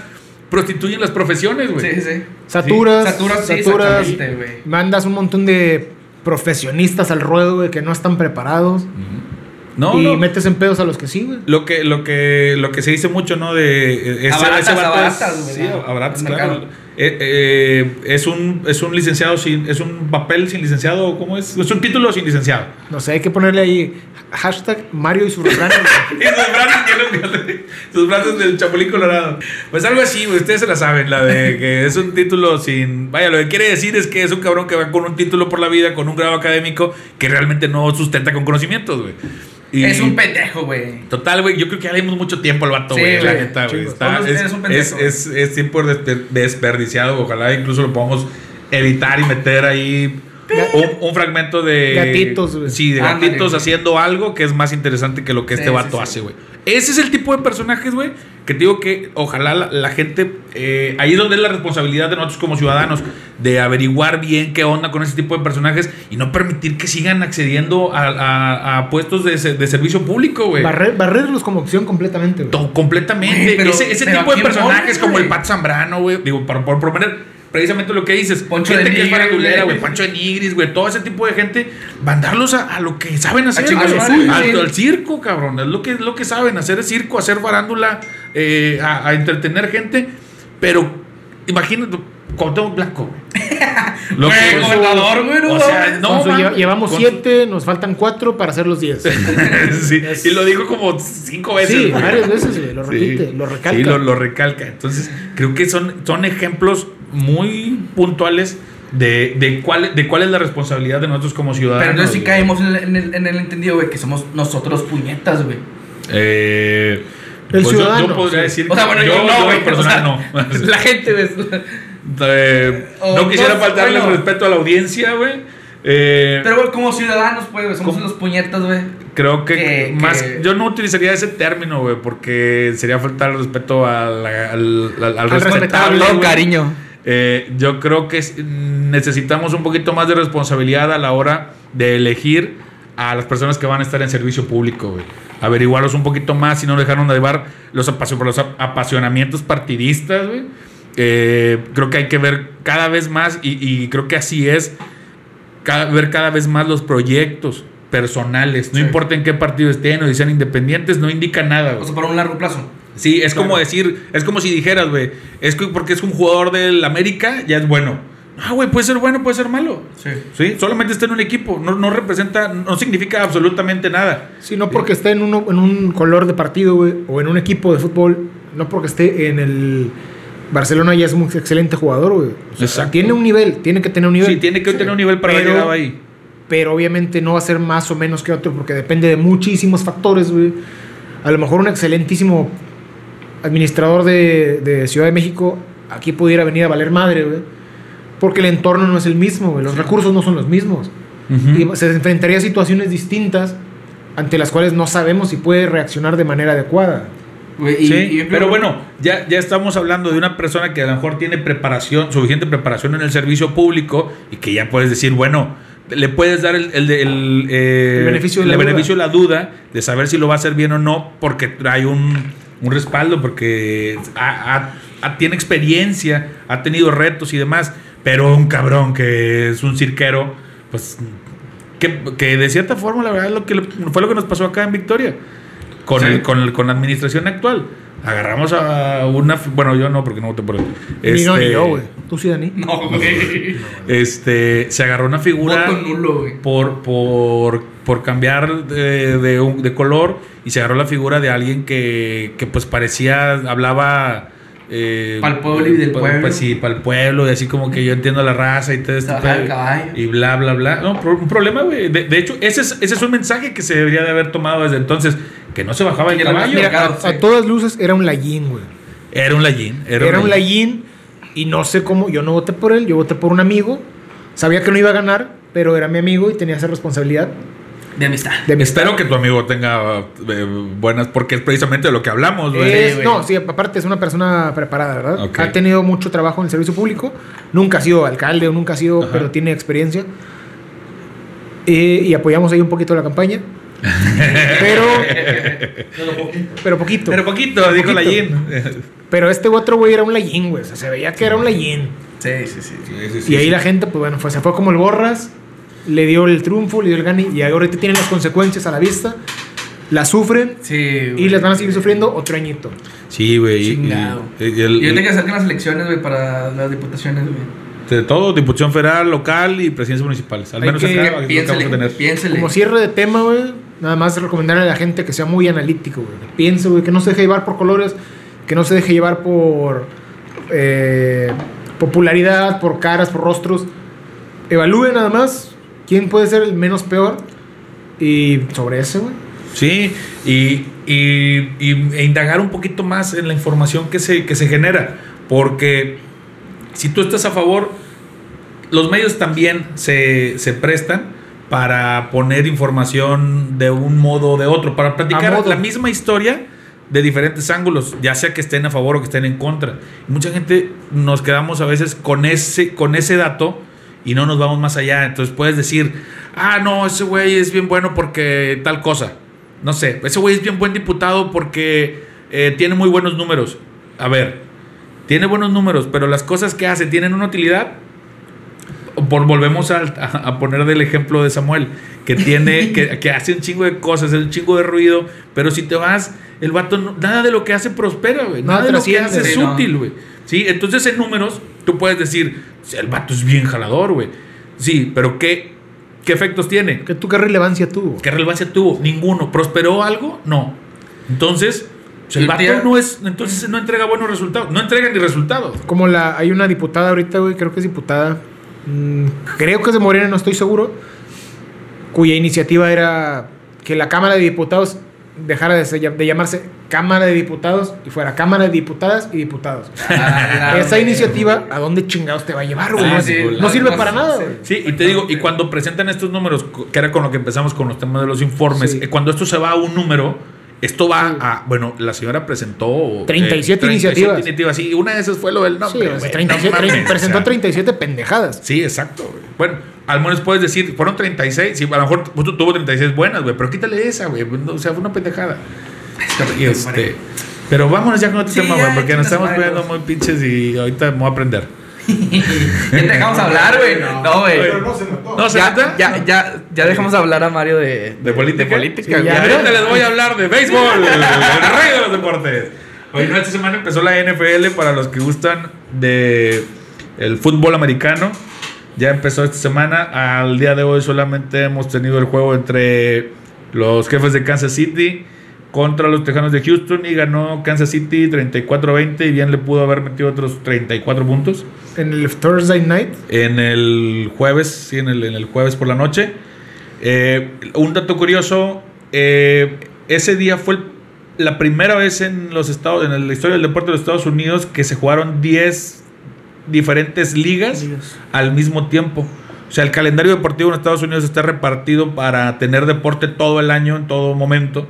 prostituyen las profesiones, güey. Sí, sí. Saturas, Saturas, sí, saturas, exactamente, güey. mandas un montón de profesionistas al ruedo, güey, que no están preparados. No, y no. metes en pedos a los que sí, güey. Lo que, lo que, lo que se dice mucho, ¿no? De eh, ese, Abaratas, ese vato abaratas, Sí, abaratas, claro. mercado. Eh, eh, es, un, es un licenciado sin. Es un papel sin licenciado. ¿Cómo es? Es un título sin licenciado. No sé, hay que ponerle ahí hashtag Mario y sus refranes. Y sus frases, que sus frases del Chapulín Colorado. Pues algo así, ustedes se la saben, la de que es un título sin. Vaya, lo que quiere decir es que es un cabrón que va con un título por la vida, con un grado académico que realmente no sustenta con conocimientos, güey. Y- Es un pendejo, güey. Total, güey, yo creo que ya le dimos mucho tiempo al vato, Sí, güey, la neta, güey. Es, es, es, es tiempo despe- desperdiciado, ojalá incluso lo podamos editar y meter ahí un, un fragmento de... Gatitos, güey. Sí, de gatitos haciendo algo que es más interesante que lo que Sí, este sí, vato sí. hace, güey. Ese es el tipo de personajes, güey, que te digo que ojalá la, la gente... eh, ahí es donde es la responsabilidad de nosotros como ciudadanos, de averiguar bien qué onda con ese tipo de personajes y no permitir que sigan accediendo a, a- a puestos de, de servicio público, güey. Barrer- barrerlos como opción completamente. güey. Completamente. Pero- ese ese pero tipo ¿a de personajes como el? Pat Zambrano, güey. Digo, por, por poner precisamente lo que dices. Poncho gente de que es Nigris, farandulera, güey. Pancho de Nigris, güey. Todo ese tipo de gente. Mandarlos a, a lo que saben hacer. madre, al, circo, cabrón. Es lo que, lo que saben. Hacer es circo, hacer farándula, eh, a, a entretener gente. Pero imagínate, Cuauhtémoc Blanco, güey. Lo Güey, que- gobernador, güey, no O sea, no, su- llevamos Con- siete, nos faltan cuatro para hacer los diez. sí, y lo dijo como cinco veces. Sí, güey. varias veces, güey, lo repite, lo recalca. Sí, lo, lo recalca. Entonces, creo que son, son ejemplos muy puntuales de, de, cuál, de cuál es la responsabilidad de nosotros como ciudadanos. Pero entonces sí caemos en el, en el- en el entendido, güey, que somos nosotros puñetas, güey. Eh, El pues ciudadano, Yo, podría decir O sea, bueno, yo, yo, no, güey. o sea, no. La gente, güey. Eh, no quisiera no, faltarle bueno. el respeto a la audiencia, güey. Eh, Pero, güey, como ciudadanos, pues, güey, somos los puñetas, güey. Creo que, que- más. que- Yo no utilizaría ese término, güey, porque sería faltar el respeto al, al, al, al respetable. cariño. Eh, yo creo que es- necesitamos un poquito más de responsabilidad a la hora de elegir a las personas que van a estar en servicio público, güey. Averiguarlos un poquito más y no dejarnos de llevar los, apasio- por los ap- apasionamientos partidistas, güey. Eh, creo que hay que ver cada vez más y, y creo que así es cada- ver cada vez más los proyectos personales. No Sí. importa en qué partido estén o si sean independientes, no indica nada, güey. O sea, por un largo plazo. Sí, es Claro. como decir, es como si dijeras, güey, es que porque es un jugador del América, ya es bueno. Ah, güey, puede ser bueno, puede ser malo. Sí. Sí, solamente está en un equipo, no, no representa, no significa absolutamente nada. Sí, no porque esté en, uno, en un color de partido, güey, o en un equipo de fútbol, no porque esté en el Barcelona ya es un excelente jugador, güey. O sea, tiene un nivel, tiene que tener un nivel. Sí, tiene que tener un nivel para Pero- llegado ahí. Pero obviamente no va a ser más o menos que otro porque depende de muchísimos factores, güey. A lo mejor un excelentísimo administrador de, de Ciudad de México aquí pudiera venir a valer madre, güey. Porque el entorno no es el mismo, güey. Los recursos no son los mismos. Y se enfrentaría a situaciones distintas ante las cuales no sabemos si puede reaccionar de manera adecuada. Güey, y- Sí, y- pero bueno, ya, ya estamos hablando de una persona que a lo mejor tiene preparación, suficiente preparación en el servicio público y que ya puedes decir, bueno, le puedes dar el, el, eh, El beneficio de la beneficio de la duda de saber si lo va a hacer bien o no, porque trae un, un respaldo, porque ha- ha- ha- tiene experiencia, ha tenido retos y demás, pero un cabrón que es un cirquero, pues que, que de cierta forma la verdad es lo que le- fue lo que nos pasó acá en Victoria con, Sí. el, con, el- con la administración actual. Agarramos a una. Bueno, yo no, porque no voté por él. Ni no, ni Este, yo, güey. Tú sí, Dani. No, güey. Este, se agarró una figura Voto nulo, güey. por, por, por cambiar de, de un- de color y se agarró la figura de alguien que, que pues parecía, hablaba... Eh, Pa'l pueblo y del pues, pueblo. Pues sí, para el pueblo, y así como que yo entiendo la raza y todo este el. Y bla, bla, bla. No, un problema, güey. De, de hecho, ese es, ese es un mensaje que se debería de haber tomado desde entonces, que no se bajaba el Y era más caballo. mira, a, a todas luces era un lallín, güey. Era un lallín. Era, Era, un lallín. y no sé cómo. Yo no voté por él, yo voté por un amigo. Sabía que no iba a ganar, pero era mi amigo y tenía esa responsabilidad De amistad. de mi Espero que tu amigo tenga eh, buenas, porque es precisamente de lo que hablamos, güey. Es- no, sí, aparte es una persona preparada, ¿verdad? Ok. Ha tenido mucho trabajo en el servicio público. Nunca ha sido alcalde o nunca ha sido, Ajá. pero tiene experiencia. Eh, y apoyamos ahí un poquito la campaña. Pero, pero poquito. Pero poquito, dijo Poquito. Lallín. Pero este otro güey era un lallín, güey. O sea, se veía que era un lallín. Sí, sí, sí. y ahí la gente, pues bueno, fue, se fue como el borras. Le dio el triunfo, le dio el gane. Y ahorita tienen las consecuencias a la vista. la sufren Sí, y les van a seguir sufriendo otro añito. Sí, güey. y- Chingado. y- y el- Y ahorita que acercan las elecciones, güey, para las diputaciones, güey. de todo, Diputación Federal, local y presidencias municipales. Al Hay menos que- acá lo que vamos a Piénsele, tener. piénsele. Como cierre de tema, güey, nada más recomendarle a la gente que sea muy analítico. Que piense, que no se deje llevar por colores, que no se deje llevar por eh, popularidad, por caras, por rostros. Evalúe nada más quién puede ser el menos peor y sobre eso, güey. Sí, y, y- y- e indagar un poquito más en la información que se, que se genera. Porque si tú estás a favor, los medios también se, se prestan para poner información de un modo o de otro, para platicar la misma historia de diferentes ángulos, ya sea que estén a favor o que estén en contra. Mucha gente nos quedamos a veces con ese, con ese dato y no nos vamos más allá. Entonces puedes decir, ah, no, ese güey es bien bueno porque tal cosa. No sé, ese güey es bien buen diputado porque eh, tiene muy buenos números. A ver, tiene buenos números, pero las cosas que hace tienen una utilidad. Por, volvemos a, a- a poner del ejemplo de Samuel, que tiene, que, que hace un chingo de cosas, un chingo de ruido, pero si te vas, el vato, no- nada de lo que hace prospera, güey. Nada de lo que hace es no. útil, güey. Sí, entonces en números, tú puedes decir, "Sí, el vato es bien jalador, güey. Sí, pero ¿qué, qué efectos tiene? ¿Qué, ¿Tú qué relevancia tuvo? ¿Qué relevancia tuvo? Ninguno. ¿Prosperó algo? No. Entonces, el vato tía- no es, entonces no entrega buenos resultados. No entrega ni resultados. Como la, hay una diputada ahorita, güey, creo que es diputada, creo que es de Morena, no estoy seguro, cuya iniciativa era que la Cámara de Diputados dejara de, se- de llamarse Cámara de Diputados y fuera Cámara de Diputadas y Diputados. Ah, Esa iniciativa, ¿a dónde chingados te va a llevar, güey? No, sí, no sirve para nada, sí. güey. Sí, y te digo, y cuando presentan estos números, que era con lo que empezamos con los temas de los informes, Sí. eh, cuando esto se va a un número, esto va a, bueno, la señora presentó... 37 iniciativas. iniciativas. Sí, una de esas fue lo del Sí, nombre. güey, 37 no presentó o sea. 37 pendejadas. Sí, exacto. Bueno, al menos puedes decir, fueron 36. Sí, a lo mejor tú tuvo 36 buenas, güey, pero quítale esa, güey. O sea, fue una pendejada. Y este, pero vámonos ya con otro Sí, tema, güey, porque nos estamos pues. muy pinches y ahorita me voy a aprender. Ya te dejamos hablar, güey. No, güey. No se notó. No, ¿se Ya, ya, ya, ya dejamos hablar a Mario de, ¿De política? De política, Sí, ya. ahorita les voy a hablar de béisbol, el rey de los deportes. Oye, no, esta semana empezó la NFL para los que gustan de el fútbol americano. Ya empezó esta semana. Al día de hoy solamente hemos tenido el juego entre los jefes de Kansas City contra los Tejanos de Houston y ganó Kansas City 34-20 y bien le pudo haber metido otros 34 puntos En el Thursday night, en el jueves, sí, en el, en el jueves por la noche. Eh, un dato curioso, eh, ese día fue el- la primera vez en los estados, en la historia del deporte de los Estados Unidos que se jugaron 10 diferentes ligas Ligas. al mismo tiempo. O sea, el calendario deportivo en Estados Unidos está repartido para tener deporte todo el año, en todo momento.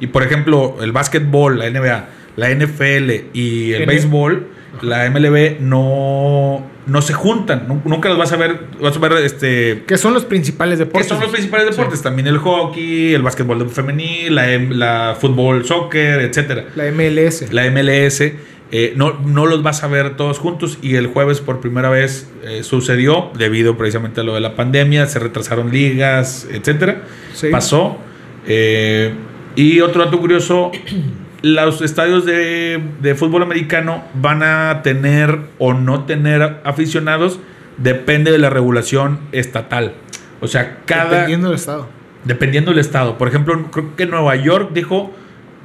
Y por ejemplo, el básquetbol, la NBA, la NFL y el N- béisbol, la MLB no, no se juntan. Nu- Nunca los vas a ver, vas a ver este que son los principales ¿Qué deportes. son los principales deportes? También el hockey, el básquetbol femenil, la, la fútbol, soccer, etcétera. La MLS. La MLS, eh, no, no los vas a ver todos juntos y el jueves por primera vez eh, sucedió debido precisamente a lo de la pandemia, se retrasaron ligas, etcétera. Sí. Pasó. eh, y otro dato curioso, los estadios de, de fútbol americano van a tener o no tener aficionados, depende de la regulación estatal. O sea, cada Dependiendo del estado. dependiendo del estado. Por ejemplo, creo que Nueva York dijo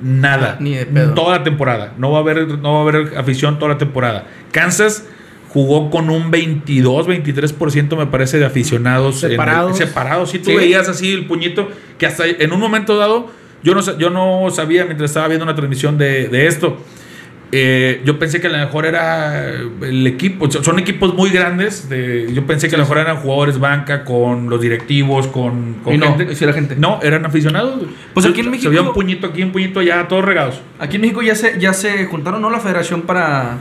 nada. Ni de pedo. Toda la temporada. No va a haber, no va a haber afición toda la temporada. Kansas jugó con un 22, 23% me parece de aficionados en- Separados. separados. Sí, tú Sí. veías así el puñito que hasta en un momento dado yo no, yo no sabía mientras estaba viendo una transmisión de, de esto. Eh, yo pensé que a lo mejor era el equipo, son equipos muy grandes. de- yo pensé que a lo mejor eran jugadores banca con los directivos, con, con Y no, gente. sí era gente. No, eran aficionados. Pues aquí en México- Se veía un puñito aquí, un puñito allá, todos regados. Aquí en México ya se, ya se juntaron, ¿no? La federación para,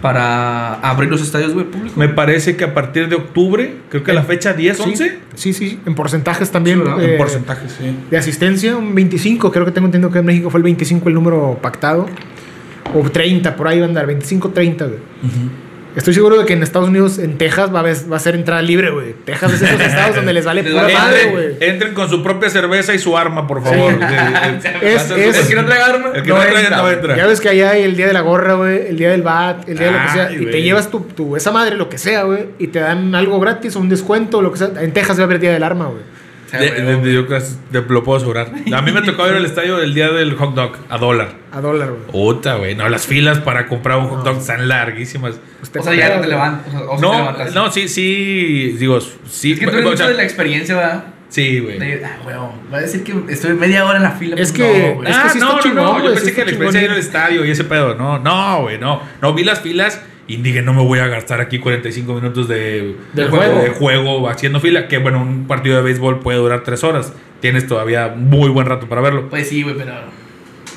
para abrir los estadios, güey, públicos. Me parece que a partir de octubre, creo que la fecha 10, 11, Sí, sí, en porcentajes también. Sí, eh, en porcentaje, sí. De asistencia, un 25, creo que tengo entendido que en México fue el 25 el número pactado. O 30, por ahí va a andar, 25, 30, güey. Estoy seguro de que en Estados Unidos, en Texas, va a, haber- va a ser entrada libre, güey. Texas es esos estados donde les vale pura madre, güey. entren con su propia cerveza y su arma, por favor. Sí. Es- es- El que no traiga arma. El que no traiga no entra. Ya ves que allá hay el día de la gorra, güey, el día del bat, el día de lo que sea. Y te llevas tu, tu- esa madre, lo que sea, güey, y te dan algo gratis o un descuento o lo que sea. En Texas va a haber día del arma, güey. De- de- yo casi te lo puedo asegurar. A mí me tocó ir al estadio el día del hot dog a dólar. A dólar, güey. Puta, güey. No, las filas para comprar un hot dog están larguísimas. Pues O sea, ya no te levantas. O sea, te No, levantas. no, sí, sí. Digo, sí. Es que tú eres o mucho de la experiencia, ¿verdad? Sí, güey. Ah, huevo, va a decir que estuve media hora en la fila. Es pues, que- no, güey. es ah, sí no, está no, chingón, no. güey, Yo pensé que la experiencia chingón. al estadio y ese pedo. No, no, güey, no. No vi las filas y dije, no me voy a gastar aquí 45 minutos de, de juego. de juego haciendo fila. Que bueno, un partido de béisbol puede durar 3 horas. Tienes todavía muy buen rato para verlo. Pues sí, güey, pero.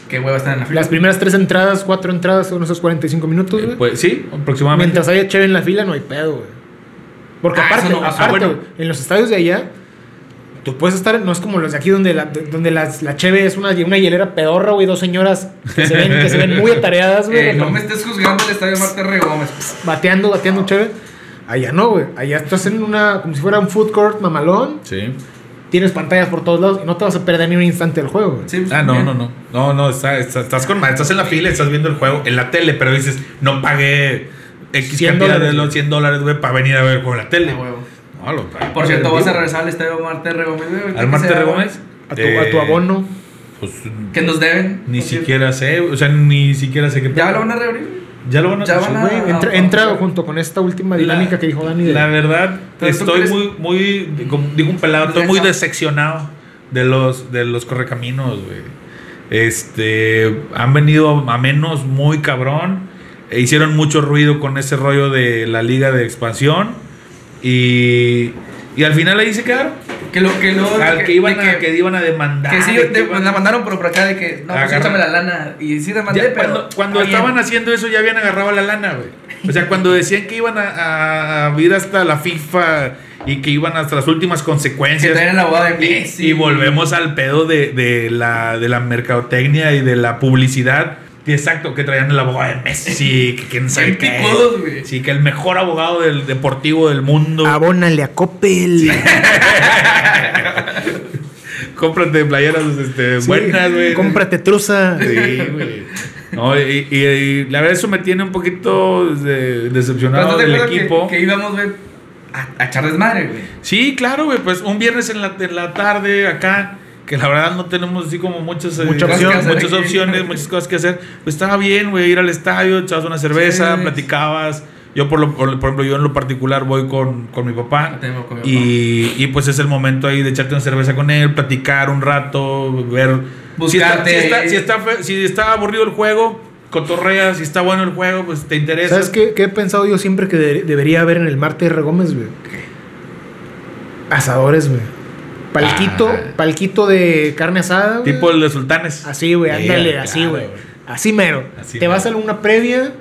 Qué hueva estar en la fila. Las primeras tres entradas, cuatro entradas son esos 45 minutos, Eh, güey. Pues sí, aproximadamente. Mientras haya cheve en la fila, no hay pedo, güey. Porque Ah, aparte, no- aparte, ah, bueno. en los estadios de allá, tú puedes estar, no es como los de aquí donde la, donde las- la cheve es una, una hielera pedorra, güey, dos señoras que se ven, que se ven muy atareadas, güey. Eh, no me estés juzgando el estadio Marte R. Gómez. Bateando, bateando cheve. Allá no, güey. Allá estás en una, como si fuera un food court mamalón. Sí. Tienes pantallas por todos lados y no te vas a perder ni un instante del juego, güey. Sí, pues, Ah, no, bien. no, no. No, no, está- está- estás con estás en la fila, estás viendo el juego en la tele, pero dices, no pagué X 100 cantidad de los 100 dólares, güey, para venir a ver con la tele. Ah, huevo. Por cierto, vas a regresar al estadio Marte R. Gómez. ¿Al Marte ¿Qué Gómez? A tu, a tu Eh, abono. Pues Que nos deben. ni siquiera sé, o sea, ni siquiera sé qué. Ya lo van a reabrir. Ya lo van a ya hacer, van a- entra, entra junto con esta última La- dinámica que dijo Dani. de- La verdad, estoy muy, muy, como dijo un pelado, estoy muy Decepcionado. decepcionado de los, de los correcaminos, güey. Este, han venido a menos muy cabrón. E hicieron mucho ruido con ese rollo de la liga de expansión. Y, y al final ahí se quedaron. Que lo que lo. Al que, iban, a, que, que iban a demandar. que sí, de que iban- la mandaron por por acá de que. No, pues échame la lana. Y sí te mandé, Ya, pero. cuando cuando bien. estaban haciendo eso ya habían agarrado la lana, güey. O sea, cuando decían que iban a, a- ir hasta la FIFA y que iban hasta las últimas Que consecuencias. traen la boda de Y, Messi. y volvemos al pedo de, de la, de la mercadotecnia y de la publicidad. Exacto, que traían el abogado de Messi, que quién sabe qué. Sí, que el mejor abogado del deportivo del mundo. Abónale a Coppel. Cómprate playeras este, Sí, buenas, güey. Cómprate truza. Sí, güey. No, y, y- y la verdad eso me tiene un poquito de- decepcionado ¿estás de del que- equipo. Que, íbamos, güey, a, a echar desmadre, güey. Sí, claro, güey. Pues un viernes en la, en la tarde acá, que la verdad no tenemos así como muchas, eh, Mucha opción. muchas opciones, muchas cosas que hacer. Pues estaba bien, güey, ir al estadio, echabas una cerveza, Sí. platicabas. Yo, por, lo, por, por ejemplo, yo en lo particular voy con, con mi papá. Tengo con mi Y, y pues es el momento ahí de echarte una cerveza con él, platicar un rato, ver. Si está, Buscarte. si, está, si, está fe- si está aburrido el juego, cotorrea. Si está bueno el juego, pues te interesa. ¿Sabes qué, qué he pensado yo siempre que de- debería haber en el Marte R. Gómez, güey? Asadores, güey. Palquito, Ah. palquito de carne asada. Tipo el de Sultanes. Así, güey, ándale, así, güey. Así mero. Así te mero. vas a una previa,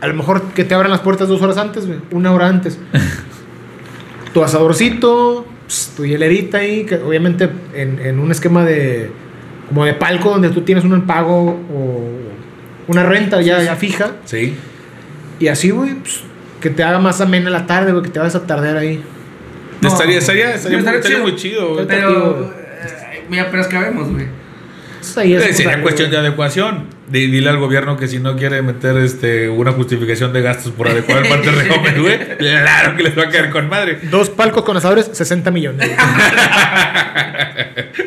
a lo mejor que te abran las puertas dos horas antes, güey. Una hora antes. tu asadorcito, ps, tu hielerita ahí, que obviamente en, en un esquema de. como de palco donde tú tienes un pago o una renta ya, ya fija. Sí. Y así, güey, pues, que te haga más amena la tarde, güey, que te vayas a tardear ahí. No, estaría, estaría, estaría, estaría estaría chido. muy chido. güey. Pero. eh, mira, pero es que vemos, güey. Pues Eh, sería cuestión de adecuación. Di- Dile al gobierno que si no quiere meter este una justificación de gastos por adecuar el parte de Gómez, güey, claro que les va a caer con madre. Dos palcos con asadores, 60 millones.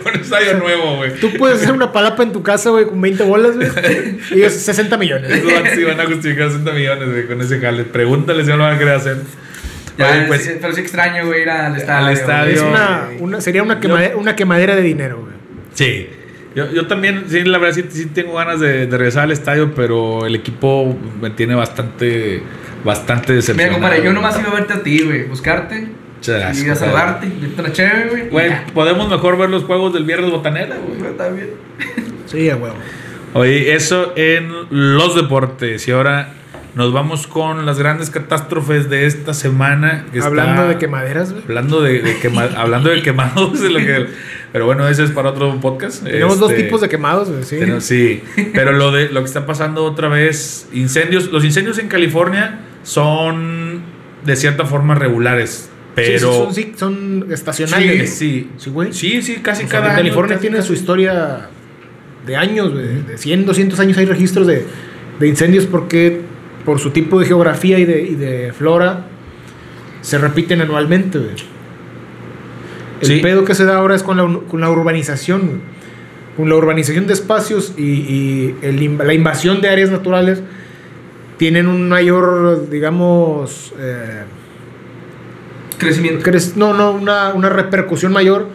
Un estadio nuevo, güey. Tú puedes hacer una palapa en tu casa, güey, con 20 bolas, güey. Y ellos 60 millones. Sí van a justificar 60 millones, güey, con ese jale. Pregúntale si no lo van a querer hacer. Ya, Oye, pues, sí, pero sí extraño, güey, ir al estadio. estadio. Es Yo- una, una- sería una, quemade- una quemadera de dinero, güey. sí. Yo, yo también, sí, la verdad, sí, sí tengo ganas de, de regresar al estadio, pero el equipo me tiene bastante, bastante Mira, decepcionado. compadre, yo nomás iba a verte a ti, güey. Buscarte. Ir a saludarte. Irte una chévere, güey. Güey, Ya. podemos mejor ver los juegos del viernes botanera, güey. Bien. Sí, a huevo. Oye, eso en los deportes. Y ahora nos vamos con las grandes catástrofes de esta semana. que está- Hablando de quemaderas, güey. Hablando de, de quema- hablando de quemados, de lo que- pero bueno, ese es para otro podcast. Tenemos dos Este, tipos de quemados, güey, sí. pero sí, pero lo de lo que está pasando otra vez, incendios, los incendios en California son de cierta forma regulares. Pero. Sí, son, sí, son estacionales. Sí, Sí, güey. Sí, sí, casi O sea, cada año, California tiene casi. su historia de años, güey. De 100, 200 años hay registros de, de incendios porque por su tipo de geografía y de, y de flora se repiten anualmente, güey. El Sí. pedo que se da ahora es con la, con la urbanización, güey. Con la urbanización de espacios y, y el la invasión de áreas naturales tienen un mayor, digamos, eh, Crecimiento. No, no, una, una repercusión mayor.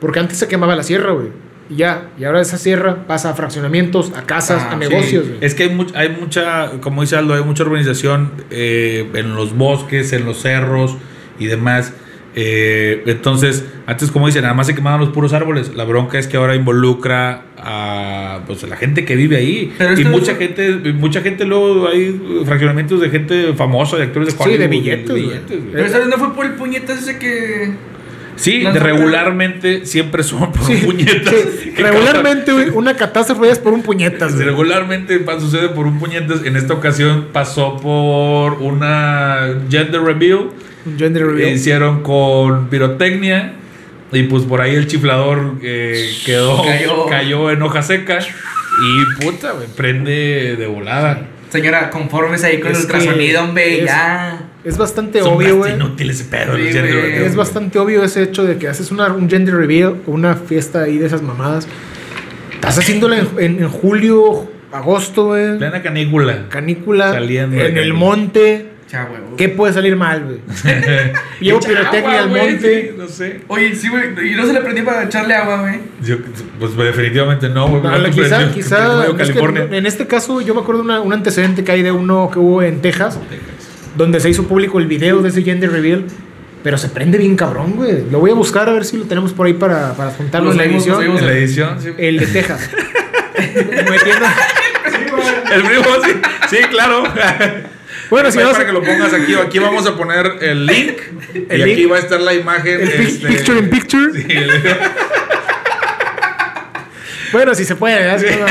Porque antes se quemaba la sierra, güey. Y ya. Y ahora esa sierra pasa a fraccionamientos, a casas, Ah, a sí. negocios. Es que hay, much- hay mucha, como dice Aldo, hay mucha urbanización eh, en los bosques, en los cerros y demás. Eh, entonces, antes, como dicen, nada más se quemaban los puros árboles. La bronca es que ahora involucra a, pues, a la gente que vive ahí. Pero y mucha es- gente, mucha gente luego hay fraccionamientos de gente famosa, de actores de Sí, Hollywood. de billetes. Pero ¿sabes? no fue por el puñetazo ese que. Sí, Las de otras- regularmente siempre son por Sí, puñetas. sí. Regularmente, una catástrofe es por un puñetas, güey. Regularmente sucede por un puñetas. En esta ocasión pasó por una gender reveal. Un gender que reveal. hicieron con pirotecnia. Y pues por ahí el chiflador eh, quedó, Cayó. cayó. en hoja seca. Y puta, prende de volada. Señora, conformes ahí con Es el ultrasonido, hombre, es- ya. Es bastante Son obvio, güey. inútil ese pedo. Sí, los gender reveal, Es bastante obvio ese hecho de que haces una, un gender reveal o una fiesta ahí de esas mamadas. Estás haciéndola en, en- en julio, agosto, güey. Plena canícula. Canícula. Saliendo en el canícula. monte. Huevo. ¿Qué puede salir mal, güey? Llevo pirotecnia al monte. sí, no sé. Oye, sí, güey. Y no se le prendió para echarle agua, güey. Yo, pues definitivamente no, güey. No, quizá, prendió- quizá es que en este caso yo me acuerdo de una- un antecedente que hay de uno que hubo en Texas, donde se hizo público el video de ese gender reveal, pero se prende bien cabrón, güey. Lo voy a buscar a ver si lo tenemos por ahí para, para juntarlo Lo en la edición. En la edición, sí. El de Texas. Metiendo- El primo, sí. Sí, claro. Bueno, si no, para que lo pongas aquí, aquí vamos a poner el link. El y aquí link. va a estar la imagen. el este, picture in picture. Sí, el- Bueno, si se puede, ¿verdad?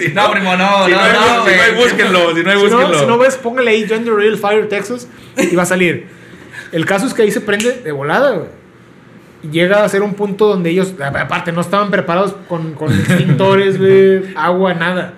Si no, No, primo, no, Si no, no, si no hay, búsquenlo. Si no hay, si no, búsquenlo. si no ves, póngale ahí Gender Real Fire Texas y va a salir. El caso es que ahí se prende de volada, güey. Llega a ser un punto donde ellos, aparte, no estaban preparados con, con extintores, güey, agua, nada.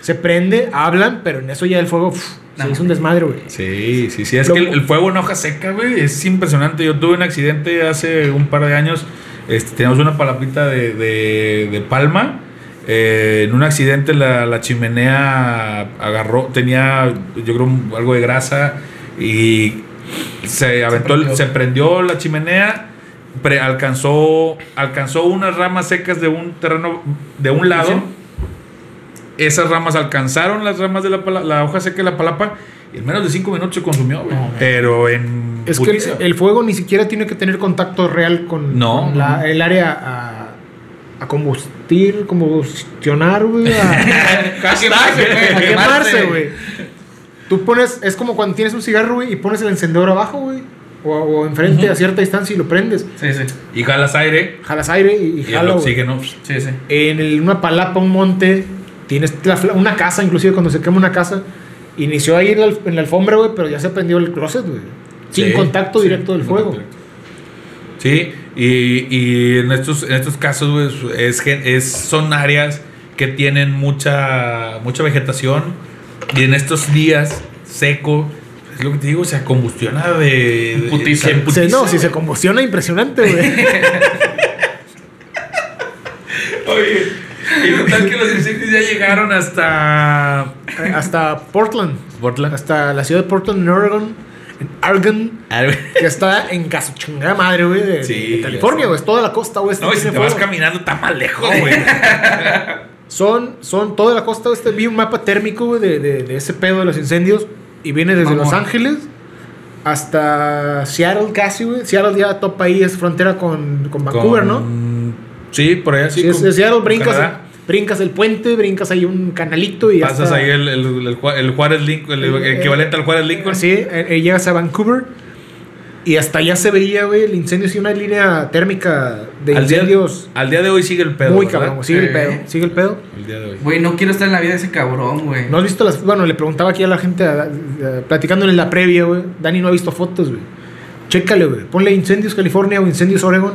Se prende, hablan, pero en eso ya el fuego uf, se hizo un desmadre, güey. Sí, sí, sí. Es Lo- que el, el fuego en hoja seca, güey, es impresionante. Yo tuve un accidente hace un par de años. Este, teníamos una palapita de, de, de palma. Eh, en un accidente la, la chimenea agarró, tenía yo creo algo de grasa y se aventó, el- prendió. se prendió la chimenea, pre- alcanzó, alcanzó unas ramas secas de un terreno de un lado. Esas ramas alcanzaron las ramas de la, pala- la hoja seca de la palapa y en menos de cinco minutos se consumió, güey. No, Pero en. Es que el, fuego ni siquiera tiene que tener contacto real con, No. con la- el área a, combustir, combustionar, güey. A, güey. a a quemarse, güey. Tú pones, es como cuando tienes un cigarro, güey, y pones el encendedor abajo, güey. O, o enfrente a cierta distancia y lo prendes. Sí, sí. Y jalas aire Jalas aire y, y y el jala, güey. oxígeno. Sí, sí. En el- una palapa, un monte, tienes la una casa, inclusive cuando se quema una casa, inició ahí en la, en la alfombra, güey, pero ya se prendió el closet, güey. Sin Sí, contacto sí, directo del fuego. contacto. Sí, y, y en, estos, en estos casos, güey, es, es, son áreas que tienen mucha, mucha vegetación y en estos días seco, es lo que te digo, se combustiona de... de- Putiza. se Se- emputiza, no, si güey. se combustiona, impresionante, güey. Oye, y total que los incendios ya llegaron hasta... hasta Portland. Portland. Hasta la ciudad de Portland, en Oregon. En Oregon. Que está en caso chingada madre, güey, de, Sí, de California, güey. Es toda la costa oeste. No, y si te vas caminando está más lejos, güey. Son, son toda la costa oeste. Vi un mapa térmico, güey, de, de, de ese pedo de los incendios. Y viene desde. Los Ángeles hasta Seattle casi, güey. Seattle ya topa ahí, es frontera con, con Vancouver, ¿no? Sí, por allá sí. Si es con- de Seattle, brincas. Brincas el puente, brincas ahí un canalito y Pasas ahí el, el, el el Juárez Lincoln, el Eh, equivalente al Juárez Lincoln. Sí, eh, eh, llegas a Vancouver. Y hasta allá se veía, güey, el incendio, sí, una línea térmica de al, día, incendios al día de hoy sigue el pedo. muy ¿verdad? cabrón. Sigue el pedo, sigue el pedo. El día de hoy. Güey, no quiero estar en la vida de ese cabrón, güey. ¿No has visto las.? Bueno, le preguntaba aquí a la gente, a- a- platicando en la previa, güey. Dani no ha visto fotos, güey. Chécale, güey. Ponle Incendios California o Incendios Oregon.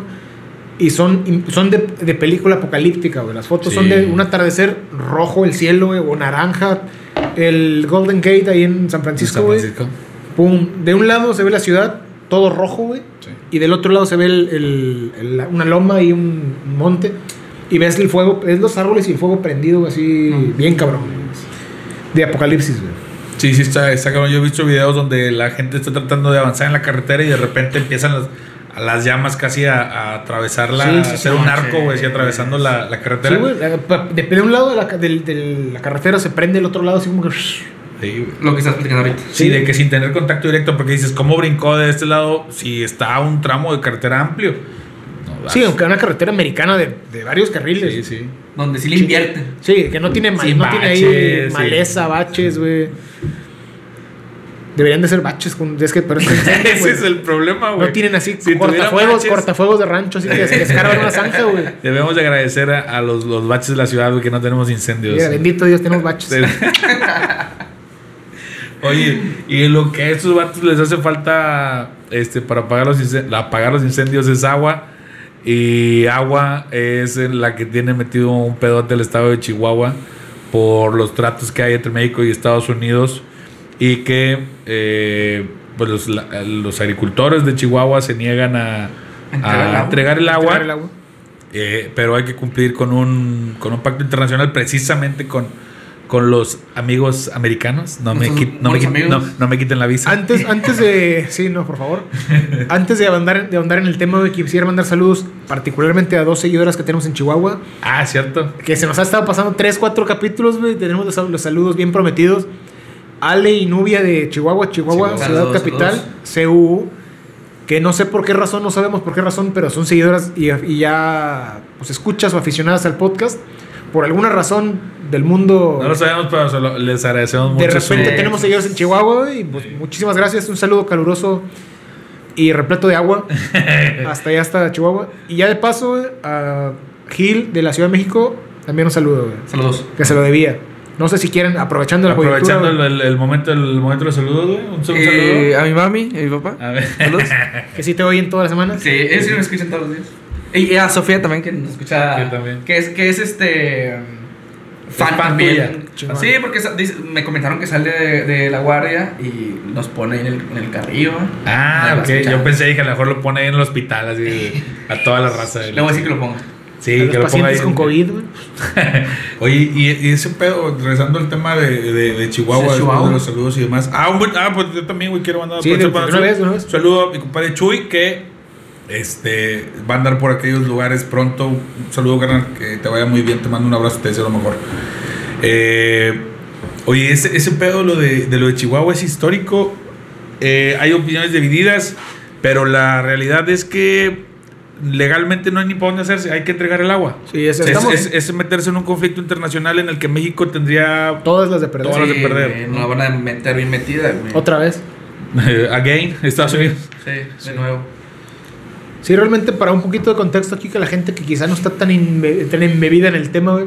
Y son, son de, de película apocalíptica, güey. Las fotos son de un atardecer rojo el cielo, güey, o naranja. El Golden Gate ahí en San Francisco, güey. Pum. De un lado se ve la ciudad, todo rojo, güey. Sí. Y del otro lado se ve el- el- el- una loma y un monte. Y ves el fuego, ves los árboles y el fuego prendido, así, bien cabrón. De apocalipsis, güey. Sí, sí, está, está cabrón. Yo he visto videos donde la gente está tratando de avanzar en la carretera y de repente empiezan las, a las llamas casi a, a atravesarla, Sí, sí, a sí, hacer un arco, sí. güey, así atravesando la, la carretera. Sí, güey. la- De, de un lado de la, del- del- la carretera se prende, el otro lado así como que. Sí, güey. Lo que estás platicando ahorita. Sí, de que sin tener contacto directo, porque dices, ¿cómo brincó de este lado si está un tramo de carretera amplio? No. Sí, aunque una carretera americana de, de varios carriles. Sí, sí. Donde sí le invierten. Sí, que no tiene, ma- Sin no tiene ahí baches, sí. maleza, baches, güey. Deberían de ser baches con. Es que, pero es que Ese es el problema, güey. No tienen así Si cortafuegos, baches, cortafuegos de rancho, así que se descargan una zanja, güey. Debemos de agradecer a, a los, los baches de la ciudad, güey, que no tenemos incendios. Mira, bendito Dios, tenemos baches. Oye, y lo que a estos vatos les hace falta este, para apagar los, apagar los incendios es agua. Y agua es en la que tiene metido un pedote el estado de Chihuahua por los tratos que hay entre México y Estados Unidos. Y que eh, pues los, la- los agricultores de Chihuahua se niegan a, Entregar el a agua. entregar el agua. Entregar el agua. Eh, pero hay que cumplir con un, con un pacto internacional precisamente con, con los amigos americanos. No me, quit- no, me buenos quit- no, amigos. no me quiten la visa. Antes, antes de. Sí, no, por favor. Antes de ahondar, de ahondar en el tema, güey, quisiera mandar saludos, particularmente a dos seguidoras que tenemos en Chihuahua. Ah, cierto. Que se nos ha estado pasando tres, cuatro capítulos, güey. Tenemos los, los saludos bien prometidos. Ale y Nubia de Chihuahua, Chihuahua, Chihuahua. ciudad Saludos, capital, CU. Que no sé por qué razón, no sabemos por qué razón, pero son seguidoras y, y ya pues escuchas o aficionadas al podcast. Por alguna razón del mundo. No lo sabemos, pero se lo- les agradecemos mucho. De repente su- tenemos seguidores en Chihuahua y pues muchísimas gracias. Un saludo caluroso y repleto de agua hasta allá, hasta Chihuahua. Y ya de paso, a Gil de la Ciudad de México, también un saludo, Saludos. que se lo debía. No sé si quieren, aprovechando la Aprovechando el, güey, el- el momento, el momento de los saludos, güey. Un, Eh, saludo. a mi mami y a mi papá. A ver. Saludos. que sí te oyen todas las semanas. Sí, ellos sí me escuchan todos los días. Y a Sofía también, que nos escucha. Que también. Que es, que es este. Fan, fan también. tuya. Chingón. Sí, porque me comentaron que sale de, de la guardia y nos pone en el, en el carrillo. Ah, ok. Yo pensé que a lo mejor lo pone ahí en el hospital, así, a toda la raza. Le voy a decir que lo ponga. Sí, a que los lo ponga ahí. pacientes con COVID, güey. Oye, y, y ese pedo, regresando al tema de, de, de Chihuahua, de los saludos y demás. Ah, un ah, pues yo también, güey, quiero mandar Sí, una vez, de una vez. Un saludo a mi compadre Chuy, que este, va a andar por aquellos lugares pronto. Un saludo, carnal, que te vaya muy bien. Te mando un abrazo, te deseo lo mejor. Eh, oye, ese, ese pedo lo de, de lo de Chihuahua es histórico. Eh, hay opiniones divididas, pero la realidad es que legalmente no hay ni para dónde hacerse. Hay que entregar el agua. Sí, es- Es, es- es meterse en un conflicto internacional en el que México tendría Todas las de perder. Todas las de perder. No la van a meter bien metida, güey. Otra vez. again Estados Unidos. Sí, de nuevo. Sí, realmente para un poquito de contexto aquí que la gente que quizá no está tan, inme- tan embebida en el tema, güey.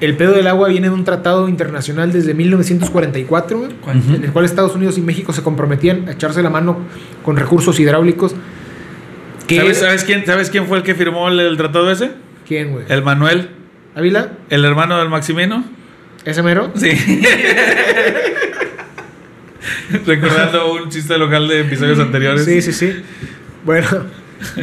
El pedo del agua viene de un tratado internacional desde 1944, güey, ¿Cuál? en el cual Estados Unidos y México se comprometían a echarse la mano con recursos hidráulicos. ¿Qué- ¿Sabes, sabes quién, ¿Sabes quién fue el que firmó el, el tratado ese? ¿Quién, güey? El Manuel, ¿Ávila? el hermano del Maximino. ¿Ese mero? Sí. Recordando un chiste local de episodios anteriores. Sí, sí, sí. Bueno,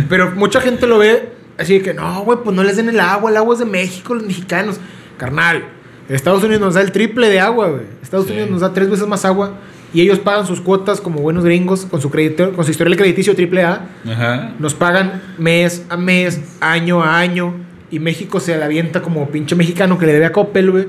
pero mucha gente lo ve así de que no, güey, pues no les den el agua, el agua es de México, los mexicanos. Carnal, Estados Unidos nos da el triple de agua, güey. Estados Sí. Unidos nos da tres veces más agua y ellos pagan sus cuotas como buenos gringos con su crédito, con su historial crediticio triple A. Ajá. Nos pagan mes a mes, año a año. Y México se la avienta como pinche mexicano que le debe a Coppel, güey.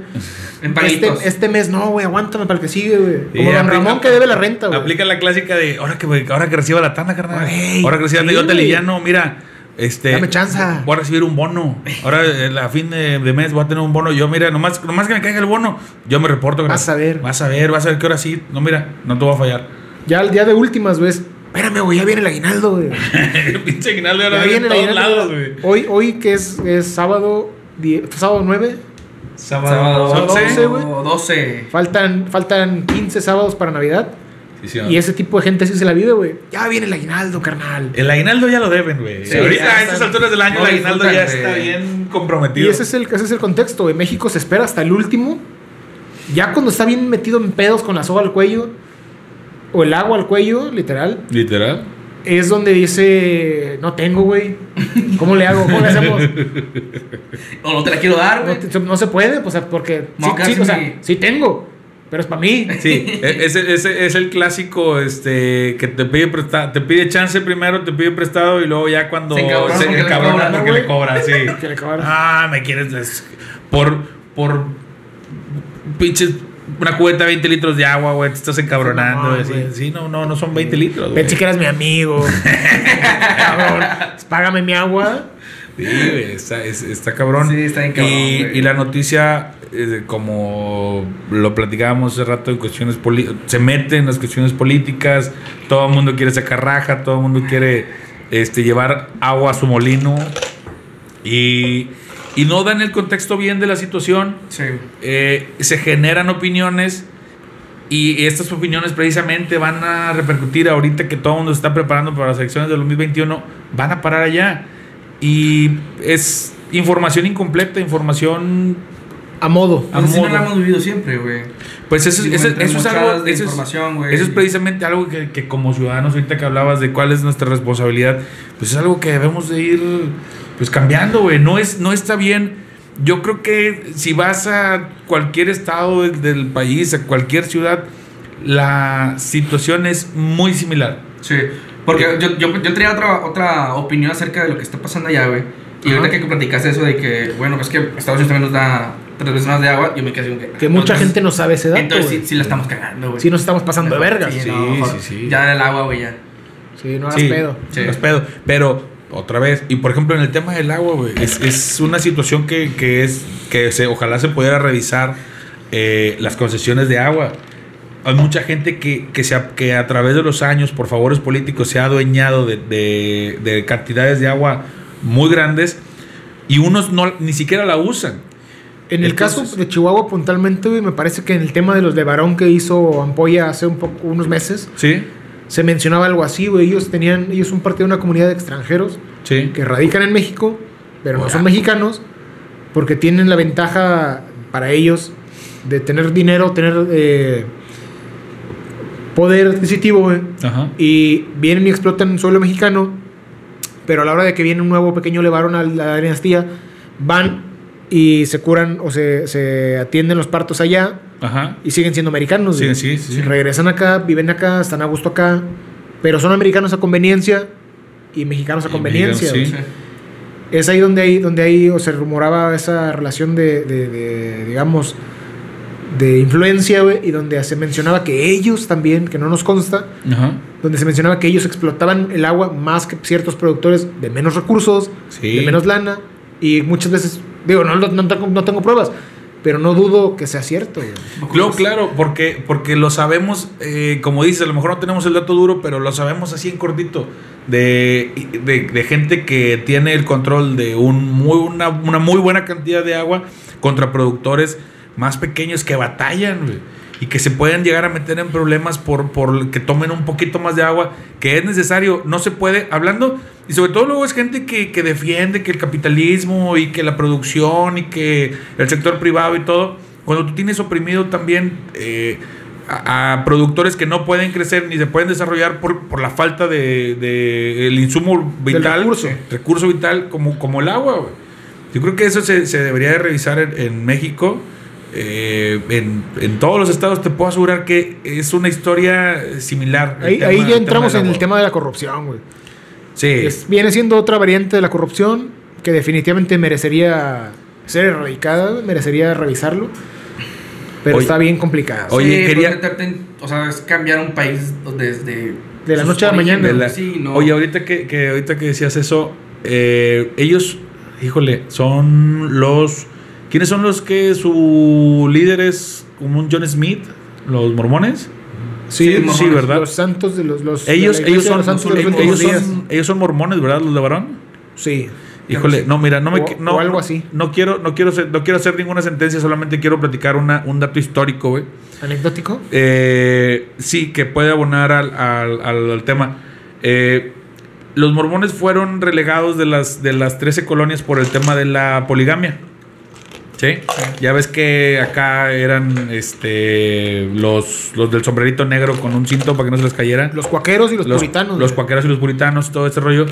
Este, este mes no, güey, aguántame para el que sigue, güey. Como Don Ramón que debe la renta, güey. Aplica la clásica de ahora que, ahora que reciba la tanda, carnal. Ahora que reciba sí, yo te güey. liviano, mira. Este, Dame chanza. Voy a recibir un bono. Ahora a fin de, de mes voy a tener un bono. Yo, mira, nomás, nomás que me caiga el bono, yo me reporto. Vas a ver. Vas a ver, vas a ver que ahora sí. No, mira, no te voy a fallar. Ya al día de últimas, ves, Espérame, güey, ya viene el aguinaldo, güey. El pinche aguinaldo ya lo Ya vi en viene el todos aguinaldo. lados, güey. Hoy, hoy que es, es sábado, die- sábado 9, Sábado ¿Son 12, 12, güey? 12. faltan, faltan 15 sábados para Navidad. Y ese tipo de gente sí se la vive, güey. Ya viene el aguinaldo, carnal. El aguinaldo ya lo deben, güey. Sí, Ahorita a estas alturas del año no el aguinaldo ya está bien comprometido. Y ese es, el, ese es el contexto, güey. México se espera hasta el último. Ya cuando está bien metido en pedos con la soga al cuello, o el agua al cuello, literal, Literal. es donde dice, no tengo, güey. ¿Cómo le hago? ¿Cómo le hacemos? O no te la quiero dar, No, güey. te- no se puede, pues, porque No, sí, sí, o sea, sí tengo, pero es para mí. Sí, e- ese, ese es el clásico este, que te pide presta- te pide chance primero, te pide prestado y luego ya cuando Se encabrona porque le porque cobra, sí. Que le cobran. Ah, me quieres des- por por pinches una cubeta de 20 litros de agua, güey, te estás encabronando. No, sí, no, no, no son 20 litros. Pensé que eras mi amigo. Cabrón, págame mi agua. Sí, está, es- está cabrón. Sí, está bien cabrón, Y, la noticia, eh, como lo platicábamos hace rato en cuestiones se mete en las cuestiones políticas, todo el mundo quiere sacar raja, todo el mundo quiere este, llevar agua a su molino y, y no dan el contexto bien de la situación. Sí. Eh, se generan opiniones y estas opiniones precisamente van a repercutir ahorita que todo el mundo se está preparando para las elecciones del 2021, van a parar allá. Y es información incompleta, información... A modo. A Pues modo. la hemos vivido siempre, güey. Pues eso, Sí, eso- es algo... de Eso es, información, güey. eso es precisamente algo que, que como ciudadanos, ahorita que hablabas de cuál es nuestra responsabilidad, pues es algo que debemos de ir pues cambiando, güey. No, es, no está bien. Yo creo que si vas a cualquier estado del, del país, a cualquier ciudad, la situación es muy similar. Sí. Porque yo, yo, yo tenía otra, otra opinión acerca de lo que está pasando allá, güey. Y Ajá. ahorita que platicaste eso de que, bueno, es que Estados Unidos también nos da tres veces más de agua, yo me quedé que... Que mucha entonces- gente no sabe ese dato. Entonces sí, la estamos cagando, güey. Sí nos estamos pasando de verga. Sí, Sí, no, sí, sí. Ya el agua, güey, ya. Sí, no hagas Sí, pedo. Sí. no es pedo. Pero, otra vez, y por ejemplo, en el tema del agua, güey, es, es una situación que, que es que se, ojalá se pudiera revisar eh, las concesiones de agua. Hay mucha gente que, que, se, que a través de los años, por favores políticos, se ha adueñado de, de- de cantidades de agua muy grandes y unos no, ni siquiera la usan. En el Entonces- caso de Chihuahua puntualmente, me parece que en el tema de los de varón que hizo Ampolla hace un poco, unos meses, ¿Sí? se mencionaba algo así, güey. Ellos tenían, ellos son parte de una comunidad de extranjeros Sí. que radican en México, pero no son mexicanos, porque tienen la ventaja para ellos de tener dinero, tener eh, poder adquisitivo, güey. Ajá. Y vienen y explotan suelo mexicano, pero a la hora de que viene un nuevo pequeño levarón a la dinastía, van y se curan o se, se atienden los partos allá Ajá. y siguen siendo americanos. Sí, sí, sí. Regresan acá, viven acá, están a gusto acá, pero son americanos a conveniencia y mexicanos a Y conveniencia. mexicanos. Es ahí donde hay, donde hay o se rumoraba esa relación de, de- de, digamos, de influencia, güey, y donde se mencionaba que ellos también, que no nos consta, Ajá. donde se mencionaba que ellos explotaban el agua más que ciertos productores de menos recursos, Sí. de menos lana, y muchas veces, digo, no, no, no tengo, no tengo pruebas, pero no dudo que sea cierto. güey. Claro, claro, porque, porque lo sabemos, eh, como dices, a lo mejor no tenemos el dato duro, pero lo sabemos así en cortito, de, de, de gente que tiene el control de un muy, una, una muy buena cantidad de agua contra productores más pequeños que batallan, güey, y que se pueden llegar a meter en problemas por, por que tomen un poquito más de agua, que es necesario, no se puede, hablando, y sobre todo luego es gente que, que defiende que el capitalismo y que la producción y que el sector privado y todo, cuando tú tienes oprimido también eh, a, a productores que no pueden crecer ni se pueden desarrollar por, por la falta de, de el insumo vital, recurso. recurso vital como, como el agua. Yo creo que eso se, se debería de revisar en, en México. Eh, en, en todos los estados te puedo asegurar que es una historia similar. Ahí, tema- ahí el ya entramos en el tema de la corrupción, güey. Sí. Es- viene siendo otra variante de la corrupción que definitivamente merecería ser erradicada, merecería revisarlo. Pero Oye, está bien complicada. oye, Sí, quería- o sea, es cambiar un país desde... De la noche a la mañana. orígenes, De la- Sí, no. Oye, ahorita que, que- ahorita que decías eso, eh, ellos, híjole, son los. ¿Quiénes son los que su líder es como un John Smith? ¿Los mormones? Sí, Sí, los- sí, ¿verdad? Los santos de los. los Ellos, de ellos son, los santos de los ellos, son, ellos son mormones, ¿verdad? Los de varón. Sí. Híjole, no, mira, no me O- no, o algo así. No quiero, no quiero, ser- no quiero hacer ninguna sentencia, solamente quiero platicar una, un dato histórico, güey. Anecdótico. Eh, sí, que puede abonar al, al- al- al tema. Eh, los mormones fueron relegados de las, de las 13 colonias por el tema de la poligamia. ¿Sí? Ya ves que acá eran este los, los del sombrerito negro con un cinto para que no se les cayera. Los cuaqueros y los, los, puritanos. los cuaqueros y los puritanos, todo este rollo.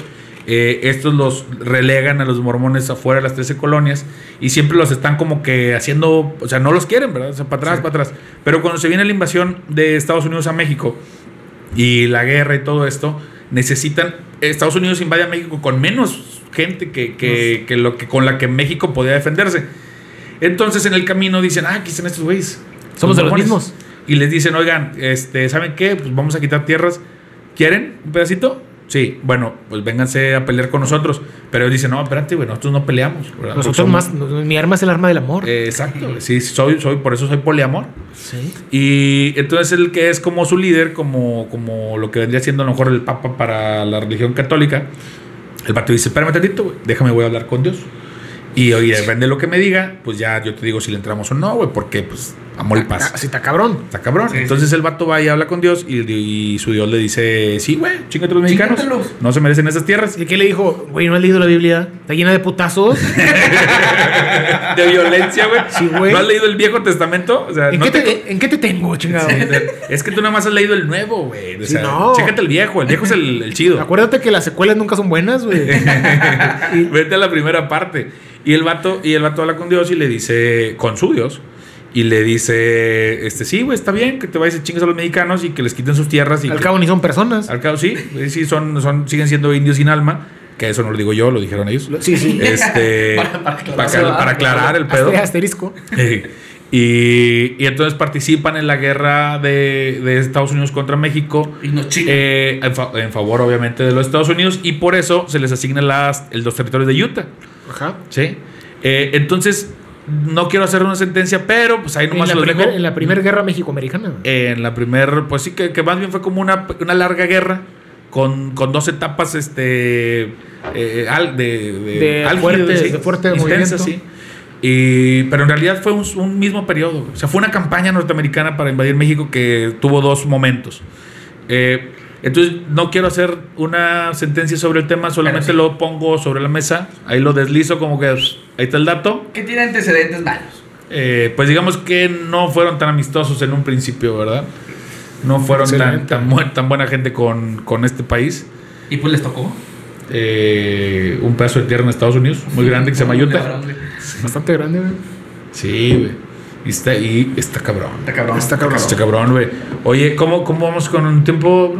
eh, estos los relegan a los mormones afuera de las 13 colonias y siempre los están como que haciendo, o sea, no los quieren, ¿verdad? O sea, para atrás, para atrás. Pero cuando se viene la invasión de Estados Unidos a México y la guerra y todo esto, necesitan, Estados Unidos invade a México con menos gente que, que, que lo que con la que México podía defenderse. Entonces en el camino dicen, ah, aquí están estos güeyes. Somos de los mormones". mismos. Y les dicen, oigan, este, ¿saben qué? Pues vamos a quitar tierras. ¿Quieren un pedacito? Sí, bueno, pues vénganse a pelear con nosotros. Pero ellos dicen, no, espérate, güey, nosotros no peleamos. ¿verdad? Nosotros Somos- más. Mi arma es el arma del amor. Eh, exacto, sí, soy, soy, por eso soy poliamor. sí. Y entonces el que es como su líder, como, como lo que vendría siendo a lo mejor el Papa para la religión católica, el vato dice, espérame tantito, güey, déjame, voy a hablar con Dios. Y oye, depende de lo que me diga, pues ya yo te digo si le entramos o no, güey, porque pues amor y paz. Así está cabrón. Está cabrón. Sí, Entonces el vato va y habla con Dios y, y su Dios le dice, sí, güey, chingate los mexicanos. Chíngatelos. No se merecen esas tierras. ¿Y qué le dijo? Güey, ¿no has leído la Biblia? Está llena de putazos. De violencia, güey. Sí, güey. ¿No has leído el Viejo Testamento? O sea, ¿En, no qué te- te, ¿En qué te tengo, chingado? Sí, es que tú nada más has leído el nuevo, güey. O Sí, no. Chécate el viejo. El viejo es el, el chido. Acuérdate que las secuelas nunca son buenas, güey. Y- Vete a la primera parte. Y el vato, y el vato habla con Dios y le dice, con su Dios, y le dice, este, sí, güey, está bien que te vayas y chingues a los mexicanos y que les quiten sus tierras. Y Al que- cabo ni son personas. al cabo, sí, sí, son, son, siguen siendo indios sin alma. Que eso no lo digo yo, lo dijeron ellos. Sí, sí. Este, Para- para para, aclarar. para aclarar el pedo. Aste- asterisco. y, y entonces participan en la guerra de, de Estados Unidos contra México. Y chingan. eh, en, fa- en favor, obviamente, de los Estados Unidos. Y por eso se les asignan las, el- los territorios de Utah. Ajá. ¿Sí? Eh, entonces, no quiero hacer una sentencia, pero pues ahí En nomás la, lo primer- dejo. en la primera guerra México-Americana. En la primera, pues sí, que, que más bien fue como una, una larga guerra con, con dos etapas este, eh, al- de, de, fuerte- de fuerte intensas, movimiento. sí. Y, pero en realidad fue un, un mismo periodo. O sea, fue una campaña norteamericana para invadir México que tuvo dos momentos. Eh, entonces, no quiero hacer una sentencia sobre el tema, solamente sí. lo pongo sobre la mesa. Ahí lo deslizo como que pss, ahí está el dato. Que tiene antecedentes malos. Eh, pues digamos que no fueron tan amistosos en un principio, ¿verdad? No fueron tan, tan, bu- tan buena gente con, con este país. Y pues les tocó. Eh, un pedazo de tierra en Estados Unidos, muy grande, que se llama Utah. Bastante grande, güey. Sí, güey. Y está, y está cabrón. Está cabrón. Está cabrón. Está cabrón, güey. Oye, ¿cómo, ¿cómo vamos con el tiempo?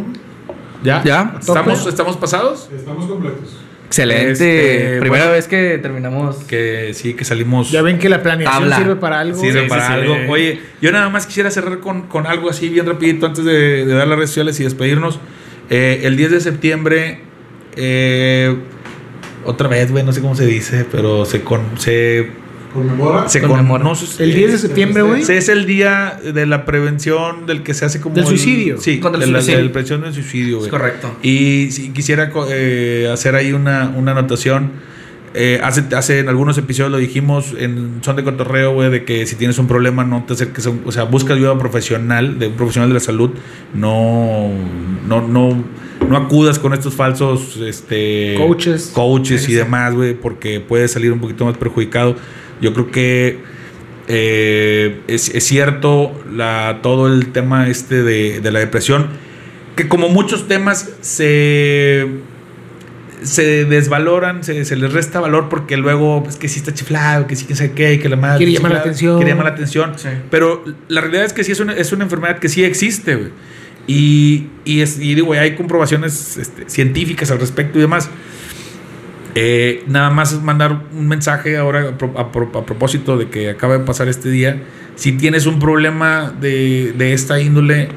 ¿Ya? Ya. ¿Estamos, ¿Estamos pasados? Estamos completos. Excelente. Este, Primera bueno. vez que terminamos. Que sí, que salimos. Ya ven que la planeación Habla. sirve para algo. Sirve Sí, para sí, sí. algo. Oye, yo nada más quisiera cerrar con, con algo así bien rapidito antes de, de dar las redes sociales y despedirnos. Eh, el 10 de septiembre, eh, otra vez, güey, no sé cómo se dice, pero se con, se, ¿Conmemora? se Conmemora. no El 10 de septiembre, güey. Sí, es el día de la prevención del que se hace como Del el- suicidio. sí, Contra el de la, suicidio. de la prevención del suicidio, güey. Es correcto. Y si quisiera eh, hacer ahí una, una anotación. Eh, hace, hace en algunos episodios lo dijimos en Son de Cotorreo, güey, de que si tienes un problema no te acerques, a un- o sea, busca ayuda profesional, de un profesional de la salud, no, no, no, no acudas con estos falsos este, Coaches. coaches y demás, güey, porque puedes salir un poquito más perjudicado. Yo creo que eh, es, es cierto la, todo el tema este de, de la depresión, que como muchos temas se, se desvaloran, se, se les resta valor porque luego pues, que sí está chiflado, que sí que sé qué, que la madre Quiere llamar la atención. Quiere llamar la atención. Sí. Pero la realidad es que sí es una, es una enfermedad que sí existe, güey. Y, y, es, y digo, hay comprobaciones este, científicas al respecto y demás. Eh, nada más es mandar un mensaje ahora a, pro- a pro- a propósito de que acaba de pasar este día. Si tienes un problema de, de esta índole,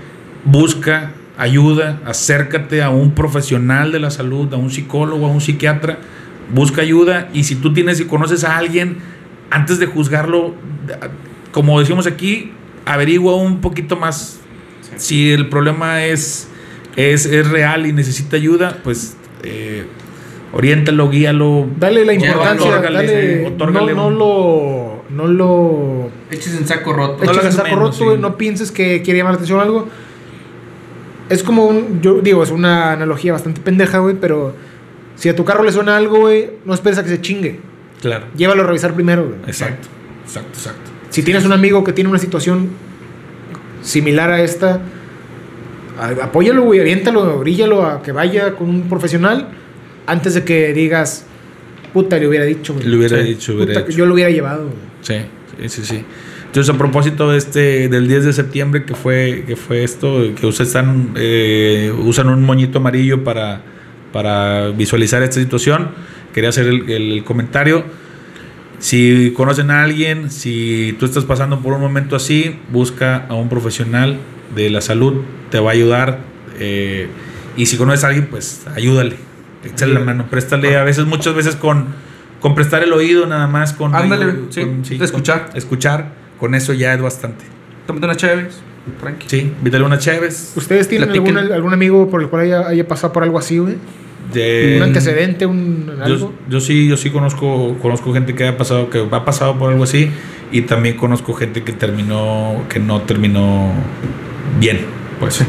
busca ayuda, acércate a un profesional de la salud, a un psicólogo, a un psiquiatra, busca ayuda. Y si tú tienes y conoces a alguien, antes de juzgarlo, como decimos aquí, averigua un poquito más. Si el problema es, es, es real y necesita ayuda, pues eh, oriéntalo, guíalo. Dale la importancia, otórgale, dale, sí, otórgale no, no lo, no lo Eches en saco roto. No lo eches en hagas saco menos, roto, güey, sí. no pienses que quiere llamar la atención o algo. Es como un, yo digo, es una analogía bastante pendeja, güey, pero si a tu carro le suena algo, güey, no esperes a que se chingue. Claro. Llévalo a revisar primero, güey. Exacto, exacto, exacto. Si tienes un amigo que tiene una situación similar a esta, apóyalo, güey, aviéntalo, oríllalo a que vaya con un profesional antes de que digas, puta, le hubiera dicho, güey. Le hubiera dicho, hubiera Puta. Yo lo hubiera llevado, güey. Sí, sí, sí, sí. Entonces, a propósito de este, del 10 de septiembre, que fue, que fue esto, que ustedes están, eh, usan un moñito amarillo para, para visualizar esta situación, quería hacer el, el comentario. Si conocen a alguien, si tú estás pasando por un momento así, busca a un profesional de la salud, te va a ayudar. eh, y si conoces a alguien, pues ayúdale, échale la mano, préstale. A veces, muchas veces con, con prestar el oído nada más, con, Ándale, con- sí, de escuchar. con- escuchar, con eso ya es bastante. Tómate una chéves. Tranqui. Sí, invítale una Chévez. ¿Ustedes tienen algún, algún amigo por el cual haya, haya pasado por algo así, güey? De- ¿Un antecedente, un algo? Yo, yo sí, yo sí conozco, conozco gente que ha pasado, que ha pasado por algo así, y también conozco gente que terminó, que no terminó bien, pues. Sí.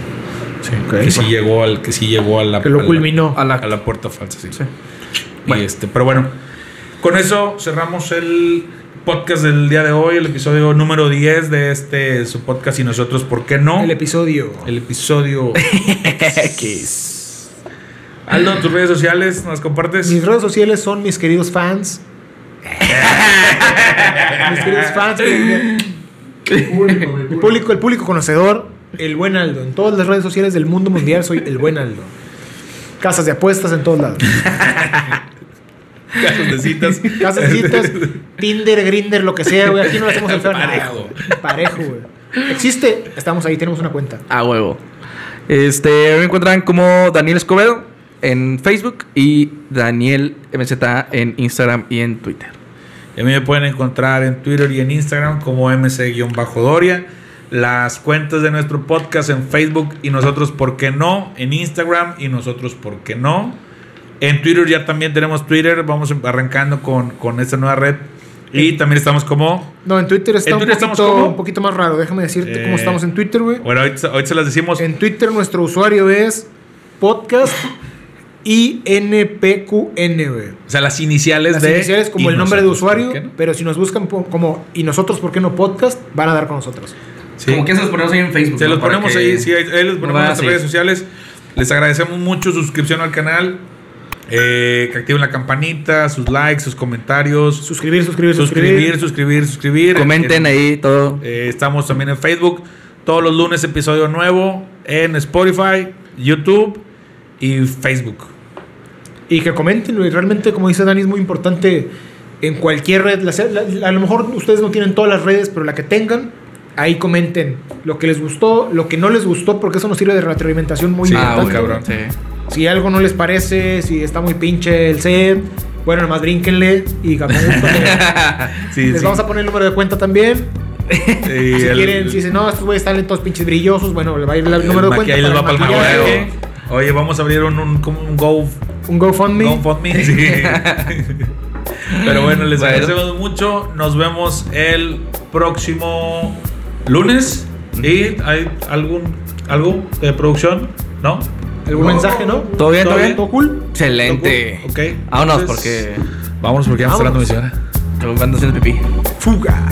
Que sí llegó al, que sí llegó a la, que lo a la- culminó. A la- a la puerta falsa, sí. Sí. Y este, pero bueno, con eso cerramos el podcast del día de hoy, el episodio número 10 de este su podcast y nosotros, ¿por qué no? El episodio. El episodio X. Aldo, tus redes sociales, ¿nos compartes? Mis redes sociales son mis queridos fans. mis queridos fans. Público, El público, el público conocedor, el buen Aldo. En todas las redes sociales del mundo mundial soy el buen Aldo. Casas de apuestas en todos lados. Casos de citas. Casas de citas, Tinder, Grinder, lo que sea, güey. Aquí no le hacemos el feo nada, Parejo. güey. Parejo, güey. Existe, estamos ahí, tenemos una cuenta. A huevo. Este, me encuentran como Daniel Escobedo en Facebook y Daniel MZ en Instagram y en Twitter. Y a mí me pueden encontrar en Twitter y en Instagram como MC-Doria. Las cuentas de nuestro podcast en Facebook y nosotros, ¿por qué no? En Instagram y nosotros, ¿por qué no? En Twitter ya también tenemos Twitter. Vamos arrancando con, con esta nueva red. Y también estamos como. No, en Twitter está ¿En un, Twitter poquito, cómo? un poquito más raro. Déjame decirte Eh, cómo estamos en Twitter, güey. Bueno, ahorita, ahorita se las decimos. En Twitter nuestro usuario es podcast INPQN, güey. O sea, las iniciales Las de. iniciales como el nombre de usuario, pero si nos buscan como y nosotros, ¿por qué no podcast? Van a dar con nosotros. Sí. Como que se los ponemos ahí en Facebook. Se ¿no? los Para ponemos que- ahí, sí, ahí ahí les ponemos en nuestras redes sociales. Les agradecemos mucho su suscripción al canal. eh, que activen la campanita, sus likes, sus comentarios. Suscribir, suscribir, suscribir, suscribir. suscribir, suscribir. Comenten Eh, ahí todo. eh, estamos también en Facebook. Todos los lunes episodio nuevo en Spotify, YouTube y Facebook. Y que comenten, güey. Realmente, como dice Dani, es muy importante en cualquier red. La- la- a lo mejor ustedes no tienen todas las redes, pero la que tengan, ahí comenten lo que les gustó, lo que no les gustó, porque eso nos sirve de retroalimentación muy Sí, importante. cabrón. Sí. Si algo no les parece, si está muy pinche el set, bueno, nomás brínquenle y con gusto le- Sí, les sí. vamos a poner el número de cuenta también. Si el- quieren, si dicen, no, estos güeyes están todos pinches brillosos, bueno, le va a ir el el número de cuenta. ahí les va para el maquillaje, maquillaje. Oye, vamos a abrir un, un, como un Go, Un GoFundMe. GoFundMe. Sí. Pero bueno, les Bueno. agradecemos mucho. Nos vemos el próximo lunes. ¿Y hay algún algo de producción? ¿No? ¿Algún No. mensaje, no? ¿Todo bien, todo bien? ¿Todo cool? Excelente. Ok. Vámonos Entonces, porque Vámonos porque ya me está hablando mi señora. yo ando haciendo pipí. Fuga.